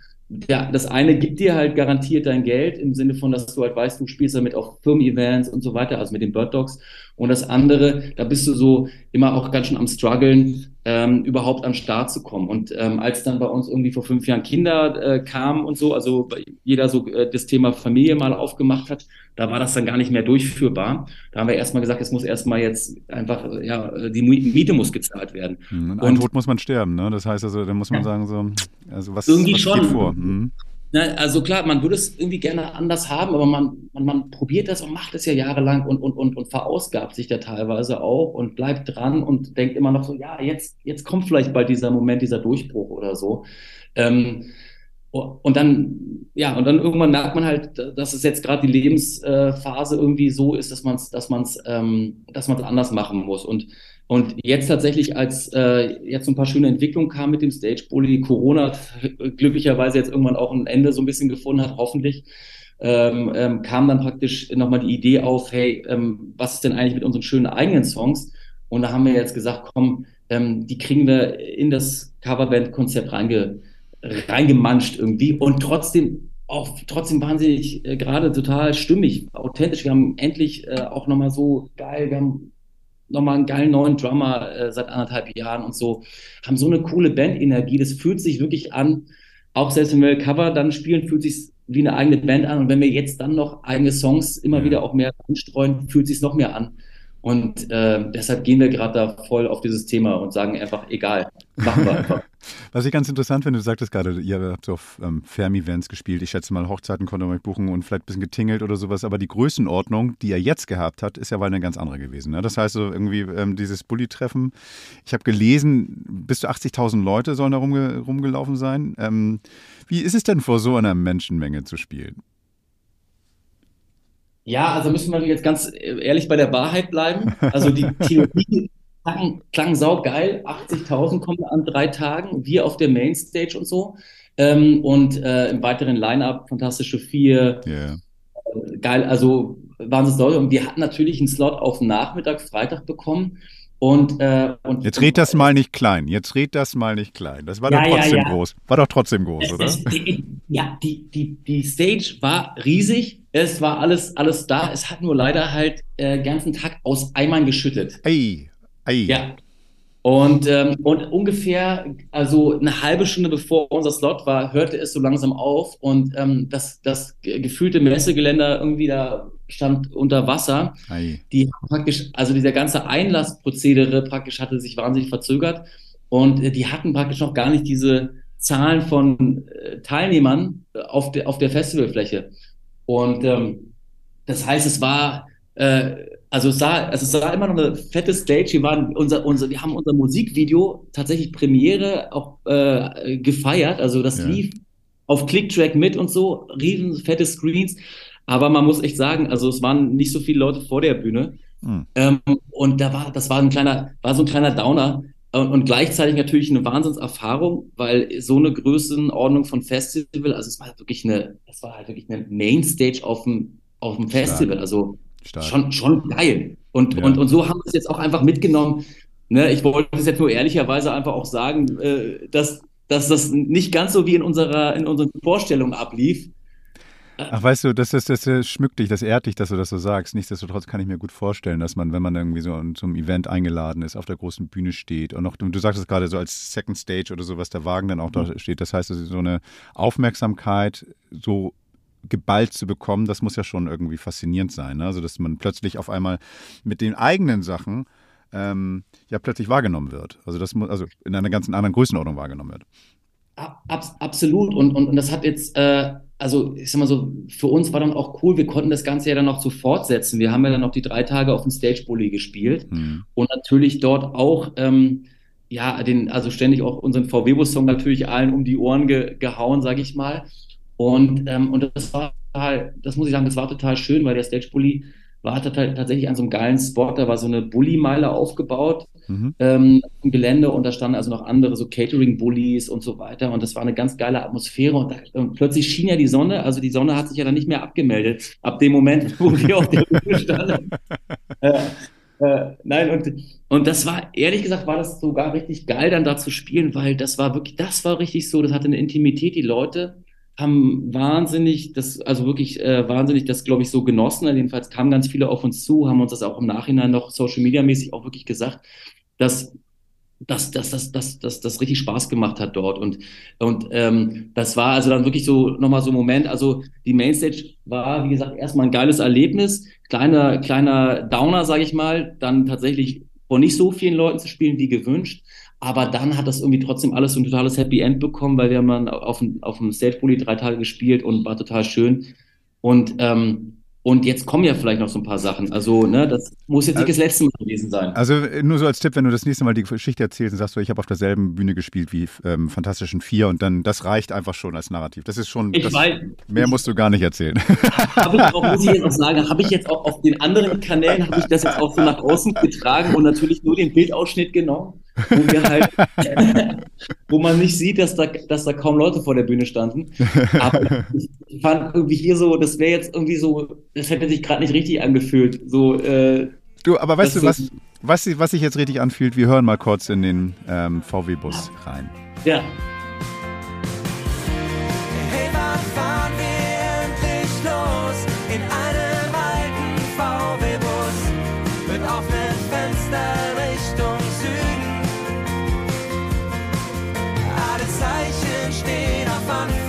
ja, das eine gibt dir halt garantiert dein Geld im Sinne von, dass du halt weißt, du spielst damit auch Firmen-Events und so weiter, also mit den Bird Dogs. Und das andere, da bist du so immer auch ganz schön am struggeln, ähm, überhaupt an den Start zu kommen. Und ähm, als dann bei uns irgendwie vor fünf Jahren Kinder äh, kamen und so, also jeder so äh, das Thema Familie mal aufgemacht hat, da war das dann gar nicht mehr durchführbar. Da haben wir erstmal gesagt, es muss erstmal jetzt einfach, ja, die Miete muss gezahlt werden. Mhm, und, und Tod muss man sterben, ne? Das heißt also, da muss man sagen, so, also was, irgendwie was schon. geht vor? Mhm. Na, also klar, man würde es irgendwie gerne anders haben, aber man, man, man probiert das und macht es ja jahrelang und, und, und, und verausgabt sich da teilweise auch und bleibt dran und denkt immer noch so, ja, jetzt, jetzt kommt vielleicht bald dieser Moment, dieser Durchbruch oder so. Ähm, und dann, ja, und dann irgendwann merkt man halt, dass es jetzt gerade die Lebensphase irgendwie so ist, dass man es, dass man es, ähm, anders machen muss. Und und jetzt tatsächlich, als äh, jetzt so ein paar schöne Entwicklungen kamen mit dem Stage Bully, Corona glücklicherweise jetzt irgendwann auch ein Ende so ein bisschen gefunden hat, hoffentlich, ähm, ähm, kam dann praktisch nochmal die Idee auf, hey, ähm, was ist denn eigentlich mit unseren schönen eigenen Songs? Und da haben wir jetzt gesagt, komm, ähm, die kriegen wir in das Coverband-Konzept reinge, reingemanscht irgendwie und trotzdem auch trotzdem wahnsinnig äh, gerade total stimmig, authentisch. Wir haben endlich äh, auch nochmal so geil, wir haben nochmal einen geilen neuen Drummer äh, seit anderthalb Jahren und so, haben so eine coole Bandenergie. Das fühlt sich wirklich an, auch selbst wenn wir Cover dann spielen, fühlt sich wie eine eigene Band an. Und wenn wir jetzt dann noch eigene Songs immer wieder auch mehr anstreuen, fühlt sich noch mehr an. Und äh, deshalb gehen wir gerade da voll auf dieses Thema und sagen einfach, egal, machen wir einfach. Was ich ganz interessant finde, du sagtest gerade, ihr habt so auf ähm, Ferm-Events gespielt. Ich schätze mal, Hochzeiten konnte man euch buchen und vielleicht ein bisschen getingelt oder sowas. Aber die Größenordnung, die er jetzt gehabt hat, ist ja wohl eine ganz andere gewesen. Ne? Das heißt so irgendwie ähm, dieses Bulli-Treffen. Ich habe gelesen, bis zu 80.000 Leute sollen da rumge rumgelaufen sein. Ähm, wie ist es denn vor so einer Menschenmenge zu spielen? Ja, also müssen wir jetzt ganz ehrlich bei der Wahrheit bleiben. Also die Theorie klang, klang saugeil. 80.000 kommen an drei Tagen. Wir auf der Mainstage und so. Ähm, und äh, im weiteren Line-Up Fantastische Vier. Yeah. Äh, geil, also wahnsinnig Leute. Und wir hatten natürlich einen Slot auf Nachmittag, Freitag bekommen. Und, äh, und, Jetzt red das mal nicht klein. Jetzt red das mal nicht klein. Das war ja, doch trotzdem ja, ja. groß. War doch trotzdem groß, oder? Ja, die, die, die Stage war riesig. Es war alles, alles da. Es hat nur leider halt äh, ganzen Tag aus Eimern geschüttet. Ei, ei. Ja. Und, ähm, und ungefähr, also eine halbe Stunde bevor unser Slot war, hörte es so langsam auf und ähm, das, das gefühlte Messegeländer irgendwie da stand unter Wasser. Ei. Die praktisch, also dieser ganze Einlassprozedere praktisch hatte sich wahnsinnig verzögert und äh, die hatten praktisch noch gar nicht diese Zahlen von äh, Teilnehmern auf, de, auf der Festivalfläche. Und ähm, das heißt, es war, äh, also es sah, also es sah immer noch eine fette Stage. Wir waren unser, unser, wir haben unser Musikvideo tatsächlich Premiere auch äh, gefeiert. Also das ja. lief auf Clicktrack mit und so, riesen fette Screens. Aber man muss echt sagen, also es waren nicht so viele Leute vor der Bühne. Hm. Ähm, und da war, das war ein kleiner, war so ein kleiner Downer. Und, gleichzeitig natürlich eine Wahnsinnserfahrung, weil so eine Größenordnung von Festival, also es war wirklich eine, das war halt wirklich eine Mainstage auf dem, auf dem Festival, Stark. also Stark. schon, schon geil. Und, ja. und, und so haben wir es jetzt auch einfach mitgenommen. Ne, ich wollte es jetzt nur ehrlicherweise einfach auch sagen, äh, dass, dass das nicht ganz so wie in unserer, in unseren Vorstellungen ablief. Ach, weißt du, das, das, das schmückt dich, das ehrt dich, dass du das so sagst. Nichtsdestotrotz kann ich mir gut vorstellen, dass man, wenn man irgendwie so zum Event eingeladen ist, auf der großen Bühne steht und noch, du sagst es gerade so als Second Stage oder so, was der Wagen dann auch da mhm. steht. Das heißt, so eine Aufmerksamkeit so geballt zu bekommen, das muss ja schon irgendwie faszinierend sein. Ne? Also, dass man plötzlich auf einmal mit den eigenen Sachen ähm, ja plötzlich wahrgenommen wird. Also, das muss, also in einer ganz anderen Größenordnung wahrgenommen wird. Ab, absolut. Und, und, und das hat jetzt, äh, also ich sag mal so, für uns war dann auch cool, wir konnten das Ganze ja dann noch so fortsetzen. Wir haben ja dann noch die drei Tage auf dem Stage Bully gespielt mhm. und natürlich dort auch, ähm, ja, den, also ständig auch unseren VW-Bus-Song natürlich allen um die Ohren ge gehauen, sag ich mal. Und, ähm, und das war total, das muss ich sagen, das war total schön, weil der Stage Bully war tatsächlich an so einem geilen Spot, da war so eine Bulli-Meile aufgebaut mhm. ähm, im Gelände und da standen also noch andere, so Catering-Bullies und so weiter und das war eine ganz geile Atmosphäre und, da, und, plötzlich schien ja die Sonne, also die Sonne hat sich ja dann nicht mehr abgemeldet, ab dem Moment, wo wir auf der Bühne standen. äh, äh, nein, und, und das war, ehrlich gesagt, war das sogar richtig geil, dann da zu spielen, weil das war wirklich, das war richtig so, das hatte eine Intimität, die Leute haben wahnsinnig, das, also wirklich äh, wahnsinnig das, glaube ich, so genossen. Jedenfalls kamen ganz viele auf uns zu, haben uns das auch im Nachhinein noch Social Media mäßig auch wirklich gesagt, dass dass das, das, das, das, das richtig Spaß gemacht hat dort. Und, und ähm, das war also dann wirklich so nochmal so ein Moment. Also die Mainstage war, wie gesagt, erstmal ein geiles Erlebnis. Kleiner, kleiner Downer, sage ich mal. Dann tatsächlich vor nicht so vielen Leuten zu spielen wie gewünscht. Aber dann hat das irgendwie trotzdem alles so ein totales Happy End bekommen, weil wir haben dann auf dem, auf dem Stage Bully drei Tage gespielt und war total schön. Und ähm, und jetzt kommen ja vielleicht noch so ein paar Sachen. Also, ne, das muss jetzt nicht das letzte Mal gewesen sein. Also, nur so als Tipp, wenn du das nächste Mal die Geschichte erzählst und sagst, so, ich habe auf derselben Bühne gespielt wie ähm, Fantastischen Vier und dann, das reicht einfach schon als Narrativ. Das ist schon, ich das, weiß, mehr musst du gar nicht erzählen. Ich auch, muss ich jetzt auch sagen, habe ich jetzt auch auf den anderen Kanälen, habe ich das jetzt auch so nach außen getragen und natürlich nur den Bildausschnitt genommen wo wir halt, wo man nicht sieht, dass da, dass da kaum Leute vor der Bühne standen. Aber ich fand irgendwie hier so, das wäre jetzt irgendwie so, das hätte sich gerade nicht richtig angefühlt. So, äh, du, aber weißt du, was, was, was sich jetzt richtig anfühlt? Wir hören mal kurz in den ähm, VW-Bus rein. Ja.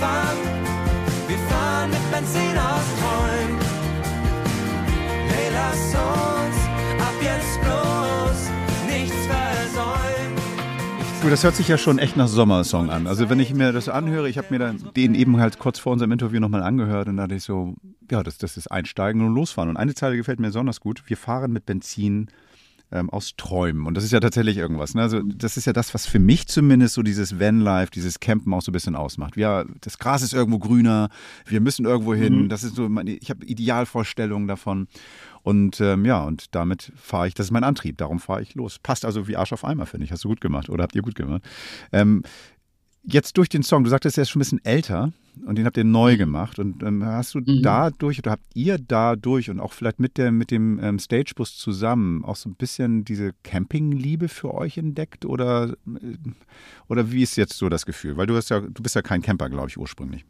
Anfang. Wir fahren mit Benzin aus Träumen. Hey, lass uns ab jetzt bloß nichts versäumen. Du, das hört sich ja schon echt nach Sommersong an. Also wenn ich mir das anhöre, ich habe mir dann den eben halt kurz vor unserem Interview nochmal angehört und da dachte ich so, ja, das, das ist Einsteigen und Losfahren. Und eine Zeile gefällt mir besonders gut. Wir fahren mit Benzin ähm, aus Träumen. Und das ist ja tatsächlich irgendwas. Ne? Also das ist ja das, was für mich zumindest so dieses Vanlife, dieses Campen auch so ein bisschen ausmacht. Ja, das Gras ist irgendwo grüner, wir müssen irgendwo hin. Mhm. Das ist so, meine, ich habe Idealvorstellungen davon. Und ähm, ja, und damit fahre ich, das ist mein Antrieb, darum fahre ich los. Passt also wie Arsch auf Eimer, finde ich. Hast du gut gemacht oder habt ihr gut gemacht. Ähm, jetzt durch den Song, du sagtest, er ist schon ein bisschen älter und den habt ihr neu gemacht. Und ähm, hast du Mhm. dadurch oder habt ihr dadurch und auch vielleicht mit, der, mit dem ähm, Stagebus zusammen auch so ein bisschen diese Campingliebe für euch entdeckt? Oder, äh, oder wie ist jetzt so das Gefühl? Weil du hast ja, du bist ja kein Camper, glaube ich, ursprünglich.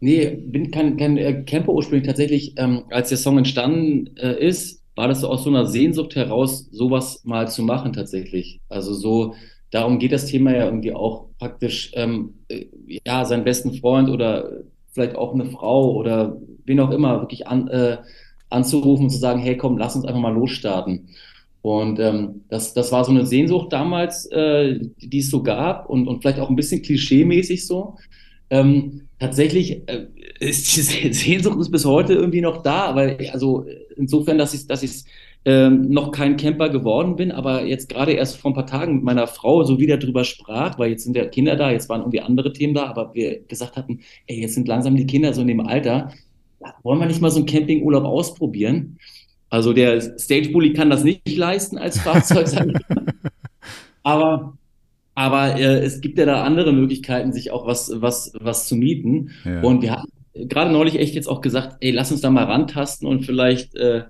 Nee, bin kein, kein äh, Camper ursprünglich. Tatsächlich, ähm, als der Song entstanden äh, ist, war das so aus so einer Sehnsucht heraus, sowas mal zu machen tatsächlich. Also so, darum geht das Thema ja irgendwie auch praktisch, ähm, äh, ja, seinen besten Freund oder vielleicht auch eine Frau oder wen auch immer wirklich an, äh, anzurufen und zu sagen, hey, komm, lass uns einfach mal losstarten. Und ähm, das, das war so eine Sehnsucht damals, äh, die es so gab und, und vielleicht auch ein bisschen klischee-mäßig so. Ähm, tatsächlich äh, ist diese Sehnsucht ist bis heute irgendwie noch da, aber also insofern, dass ich, dass ich ähm, noch kein Camper geworden bin, aber jetzt gerade erst vor ein paar Tagen mit meiner Frau so wieder drüber sprach, weil jetzt sind ja Kinder da, jetzt waren irgendwie andere Themen da, aber wir gesagt hatten, ey, jetzt sind langsam die Kinder so in dem Alter, wollen wir nicht mal so einen Campingurlaub ausprobieren? Also der Stage Bully kann das nicht leisten als Fahrzeug, aber aber äh, es gibt ja da andere Möglichkeiten, sich auch was, was, was zu mieten. Ja. Und wir hatten gerade neulich echt jetzt auch gesagt, ey, lass uns da mal rantasten und vielleicht äh,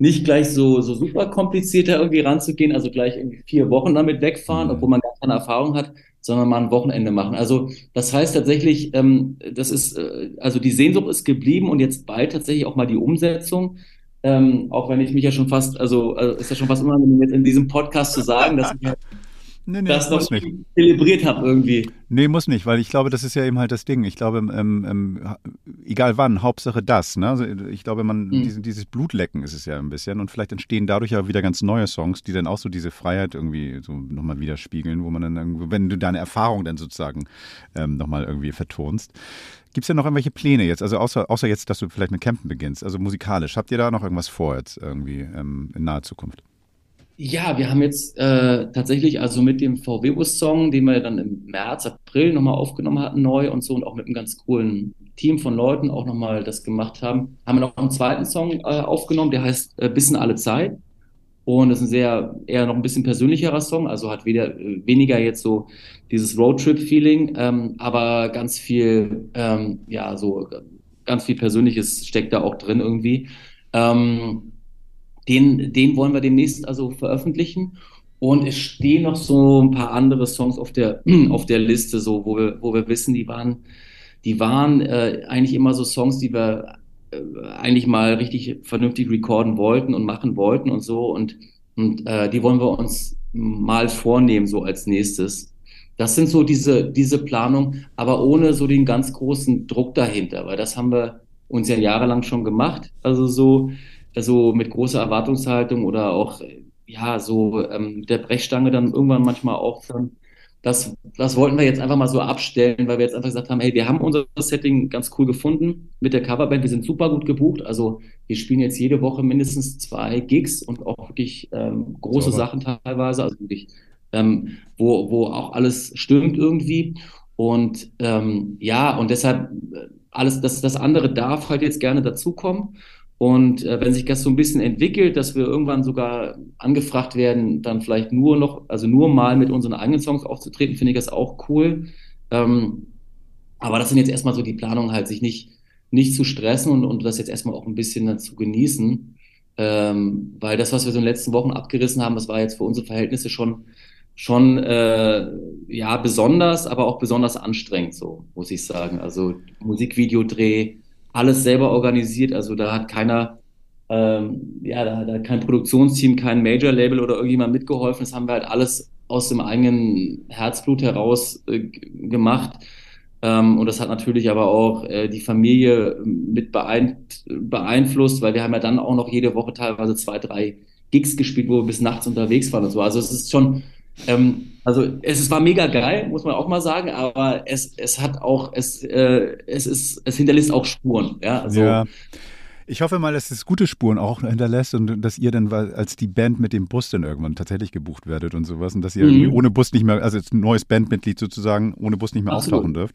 nicht gleich so, so super kompliziert da irgendwie ranzugehen, also gleich irgendwie vier Wochen damit wegfahren, Mhm. obwohl man gar keine Erfahrung hat, sondern mal ein Wochenende machen. Also das heißt tatsächlich, ähm, das ist, äh, also die Sehnsucht ist geblieben und jetzt bald tatsächlich auch mal die Umsetzung. Ähm, auch wenn ich mich ja schon fast, also, also ist ja schon fast unangenehm jetzt in diesem Podcast zu sagen, dass ich Nee, nee, das noch muss nicht. zelebriert habe irgendwie. Nee, muss nicht, weil ich glaube, das ist ja eben halt das Ding. Ich glaube, ähm, ähm, egal wann, Hauptsache das. Ne? Also ich glaube, man, Mhm. diese, dieses Blutlecken ist es ja ein bisschen und vielleicht entstehen dadurch ja wieder ganz neue Songs, die dann auch so diese Freiheit irgendwie so nochmal widerspiegeln, wo man dann irgendwo, wenn du deine Erfahrung dann sozusagen ähm, nochmal irgendwie vertonst. Gibt es denn noch irgendwelche Pläne jetzt? Also außer, außer jetzt, dass du vielleicht mit Campen beginnst, also musikalisch. Habt ihr da noch irgendwas vor jetzt irgendwie ähm, in naher Zukunft? Ja, wir haben jetzt äh, tatsächlich also mit dem VW-Bus-Song, den wir dann im März, April nochmal aufgenommen hatten, neu und so und auch mit einem ganz coolen Team von Leuten auch nochmal das gemacht haben, haben wir noch einen zweiten Song äh, aufgenommen, der heißt äh, Bis in alle Zeit. Und das ist ein sehr, eher noch ein bisschen persönlicherer Song, also hat weder, äh, weniger jetzt so dieses Roadtrip-Feeling, ähm, aber ganz viel, ähm, ja, so ganz viel Persönliches steckt da auch drin irgendwie. Ähm, den, den wollen wir demnächst also veröffentlichen. Und es stehen noch so ein paar andere Songs auf der, auf der Liste, so, wo wir, wo wir wissen, die waren, die waren äh, eigentlich immer so Songs, die wir äh, eigentlich mal richtig vernünftig recorden wollten und machen wollten und so. Und, und äh, die wollen wir uns mal vornehmen, so als nächstes. Das sind so diese, diese Planung, aber ohne so den ganz großen Druck dahinter, weil das haben wir uns ja jahrelang schon gemacht. Also so, also mit großer Erwartungshaltung oder auch, ja, so ähm, der Brechstange dann irgendwann manchmal auch dann das, das wollten wir jetzt einfach mal so abstellen, weil wir jetzt einfach gesagt haben, hey, wir haben unser Setting ganz cool gefunden mit der Coverband. Wir sind super gut gebucht. Also wir spielen jetzt jede Woche mindestens zwei Gigs und auch wirklich ähm, große Sauber. Sachen teilweise, also wirklich, ähm, wo, wo auch alles stimmt irgendwie. Und ähm, ja, und deshalb äh, alles, das, das andere darf halt jetzt gerne dazukommen. Und äh, wenn sich das so ein bisschen entwickelt, dass wir irgendwann sogar angefragt werden, dann vielleicht nur noch, also nur mal mit unseren eigenen Songs aufzutreten, finde ich das auch cool. Ähm, aber das sind jetzt erstmal so die Planungen halt, sich nicht, nicht zu stressen und, und das jetzt erstmal auch ein bisschen zu genießen. Ähm, weil das, was wir so in den letzten Wochen abgerissen haben, das war jetzt für unsere Verhältnisse schon, schon äh, ja, besonders, aber auch besonders anstrengend, so muss ich sagen. Also Musikvideodreh, alles selber organisiert. Also da hat keiner, ähm, ja, da, hat kein Produktionsteam, kein Major-Label oder irgendjemand mitgeholfen. Das haben wir halt alles aus dem eigenen Herzblut heraus äh, gemacht. Ähm, und das hat natürlich aber auch äh, die Familie mit beein beeinflusst, weil wir haben ja dann auch noch jede Woche teilweise zwei, drei Gigs gespielt, wo wir bis nachts unterwegs waren und so. Also es ist schon, ähm, also es, es war mega geil, muss man auch mal sagen, aber es, es hat auch, es, äh, es ist, es hinterlässt auch Spuren. Ja, also ja. Ich hoffe mal, dass es gute Spuren auch hinterlässt und dass ihr dann als die Band mit dem Bus dann irgendwann tatsächlich gebucht werdet und sowas und dass ihr Mhm. irgendwie ohne Bus nicht mehr, also als neues Bandmitglied sozusagen, ohne Bus nicht mehr Absolut. auftauchen dürft.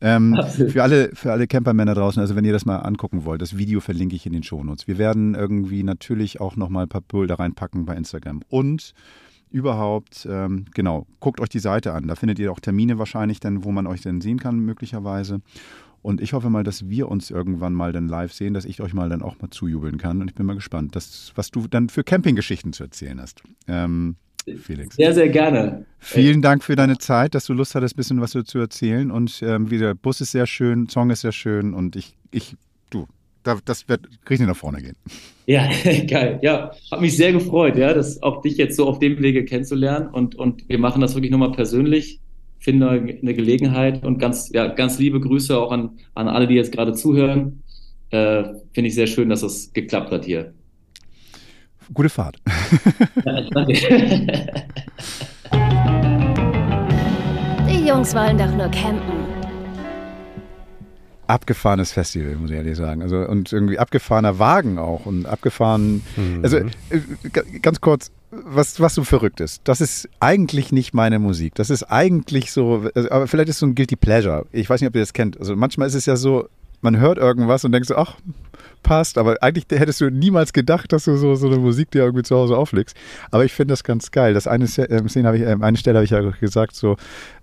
Ähm, für alle, für alle Campermänner draußen, also wenn ihr das mal angucken wollt, das Video verlinke ich in den Shownotes. Wir werden irgendwie natürlich auch nochmal ein paar Bilder reinpacken bei Instagram und überhaupt, ähm, genau, guckt euch die Seite an. Da findet ihr auch Termine wahrscheinlich dann, wo man euch dann sehen kann, möglicherweise. Und ich hoffe mal, dass wir uns irgendwann mal dann live sehen, dass ich euch mal dann auch mal zujubeln kann. Und ich bin mal gespannt, das, was du dann für Campinggeschichten zu erzählen hast. Ähm, Felix. sehr, sehr gerne. Vielen Dank für deine Zeit, dass du Lust hattest, ein bisschen was zu erzählen. Und ähm, wie der Bus ist sehr schön, Song ist sehr schön und ich, ich, das wird richtig nach vorne gehen. Ja, geil. Ja, hat mich sehr gefreut, ja, das auch dich jetzt so auf dem Wege kennenzulernen und, und wir machen das wirklich nochmal persönlich. Finde eine Gelegenheit und ganz, ja, ganz liebe Grüße auch an, an alle, die jetzt gerade zuhören. Äh, Finde ich sehr schön, dass das geklappt hat hier. Gute Fahrt. Ja, danke. Die Jungs wollen doch nur campen. Abgefahrenes Festival, muss ich ehrlich sagen. Also und irgendwie abgefahrener Wagen auch und abgefahren. Also äh, ganz kurz, was, was so verrückt ist. Das ist eigentlich nicht meine Musik. Das ist eigentlich so, also, aber vielleicht ist es so ein Guilty Pleasure. Ich weiß nicht, ob ihr das kennt. Also manchmal ist es ja so, man hört irgendwas und denkt so, ach, passt, aber eigentlich hättest du niemals gedacht, dass du so, so eine Musik dir irgendwie zu Hause auflegst. Aber ich finde das ganz geil. Das eine Szene habe ich, ähm, eine Stelle habe ich ja gesagt, so,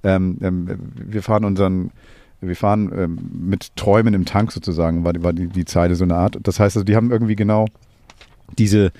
ähm, ähm, wir fahren unseren, wir fahren ähm, mit Träumen im Tank sozusagen, war, die- war die, die Zeile so eine Art. Das heißt, also, die haben irgendwie genau diese,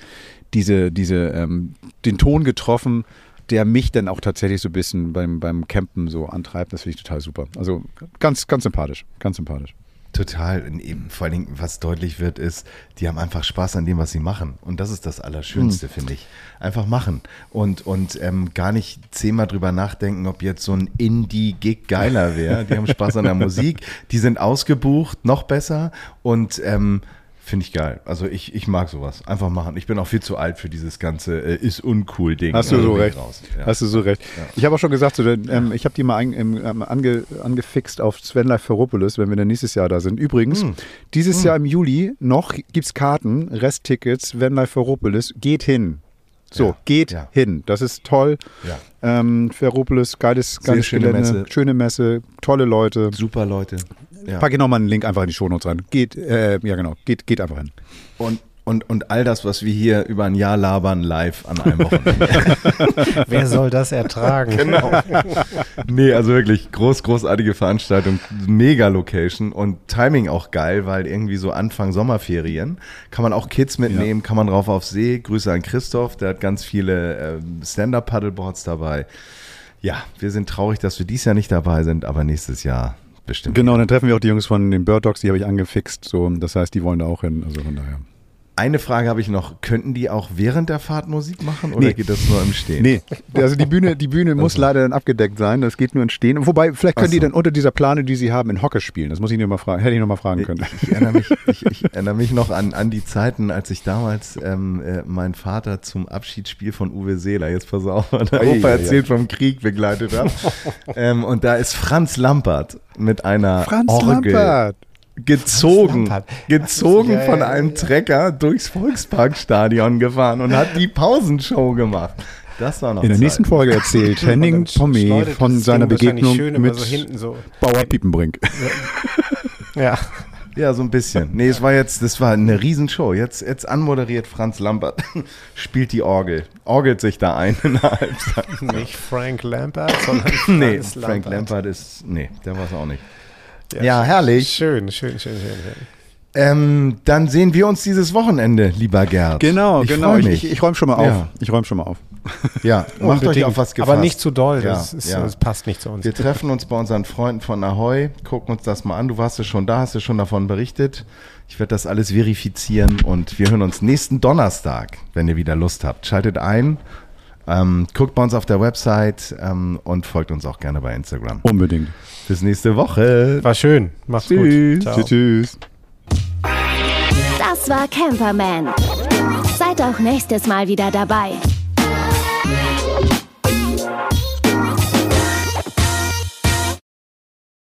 diese, diese, ähm, den Ton getroffen, der mich dann auch tatsächlich so ein bisschen beim, beim Campen so antreibt. Das finde ich total super. Also ganz, ganz sympathisch. Ganz sympathisch. Total. Und eben vor allen Dingen, was deutlich wird, ist, die haben einfach Spaß an dem, was sie machen. Und das ist das Allerschönste, finde ich. Einfach machen. Und, und ähm, gar nicht zehnmal drüber nachdenken, ob jetzt so ein Indie-Gig geiler wäre. Die haben Spaß an der Musik, die sind ausgebucht, noch besser. Und ähm, finde ich geil. Also ich, ich mag sowas. Einfach machen. Ich bin auch viel zu alt für dieses ganze äh, ist uncool Ding. Hast du Also so ich recht. Raus. Ja. Hast du so recht. Ich habe auch schon gesagt, so, ähm, ich habe die mal ein, ähm, ange, angefixt auf Sven Life Ferropolis, wenn wir dann nächstes Jahr da sind. Übrigens, Hm. dieses Jahr im Juli noch gibt es Karten, Resttickets, Sven Life Ferropolis. Geht hin. So, Ja, geht ja. hin. Das ist toll. Ja. Ähm, Ferropolis, geiles, geiles schöne Gelände, Messe. schöne Messe, tolle Leute. Super Leute. Ja. Pack ich nochmal einen Link einfach in die Shownotes rein. Geht, äh, ja genau, geht, geht einfach hin. Und, und, und all das, was wir hier über ein Jahr labern, live an einem Wochenende. Wer soll das ertragen? Genau. nee, also wirklich groß, großartige Veranstaltung, mega Location und Timing auch geil, weil irgendwie so Anfang Sommerferien kann man auch Kids mitnehmen, kann man rauf auf See. Grüße an Christoph, der hat ganz viele ähm, Stand-Up-Paddleboards dabei. Ja, wir sind traurig, dass wir dieses Jahr nicht dabei sind, aber nächstes Jahr bestimmt. Genau, dann treffen wir auch die Jungs von den Bird Dogs, die habe ich angefixt. So, das heißt, die wollen da auch hin. Also von daher. Eine Frage habe ich noch. Könnten die auch während der Fahrt Musik machen oder Nee. geht das nur im Stehen? Nee, also die Bühne, die Bühne muss leider dann abgedeckt sein. Das geht nur in Stehen. Wobei, vielleicht können Ach die so. dann unter dieser Plane, die sie haben, in Hockey spielen. Das muss ich mal fragen. Hätte ich noch mal fragen können. Ich, ich, erinnere mich, ich, ich erinnere mich noch an, an die Zeiten, als ich damals ähm, äh, meinen Vater zum Abschiedsspiel von Uwe Seeler, jetzt pass auf, der Opa ei, erzählt vom Krieg begleitet habe. ähm, und da ist Franz Lampert mit einer Franz Orgel Lampert. Gezogen, Lampert. gezogen Ja, ja, von ja, einem Trecker durchs Volksparkstadion gefahren und hat die Pausenshow gemacht. Das war noch In der Zeit. nächsten Folge erzählt Henning Pomme Schleudet von seiner Begegnung schön mit so hinten so. Bauer Piepenbrink. Ja. Ja, so ein bisschen. Nee, es war jetzt, das war eine Riesenshow. Jetzt, jetzt anmoderiert Franz Lampert, spielt die Orgel, orgelt sich da ein in der Halbzeit. Nicht Frank Lampard, sondern Nee, Franz Frank Lampard ist, nee, der war es auch nicht. Ja, Ja, herrlich. Schön, schön, schön, schön. schön. Ähm, dann sehen wir uns dieses Wochenende, lieber Gerd. Genau, ich genau. Ich, mich. ich, ich räume schon mal auf. Ja. Ich räume schon mal auf. ja, macht euch auf was gefasst. Aber nicht zu doll, Ja, das, ist, ja. das passt nicht zu uns. Wir treffen uns bei unseren Freunden von Ahoy, gucken uns das mal an. Du warst ja schon da, hast ja schon davon berichtet. Ich werde das alles verifizieren und wir hören uns nächsten Donnerstag, wenn ihr wieder Lust habt. Schaltet ein, ähm, guckt bei uns auf der Website ähm, und folgt uns auch gerne bei Instagram. Unbedingt. Bis nächste Woche. War schön. Macht's Tschüss. gut. Ciao. Tschüss. tschüss. Das war Camperman. Seid auch nächstes Mal wieder dabei.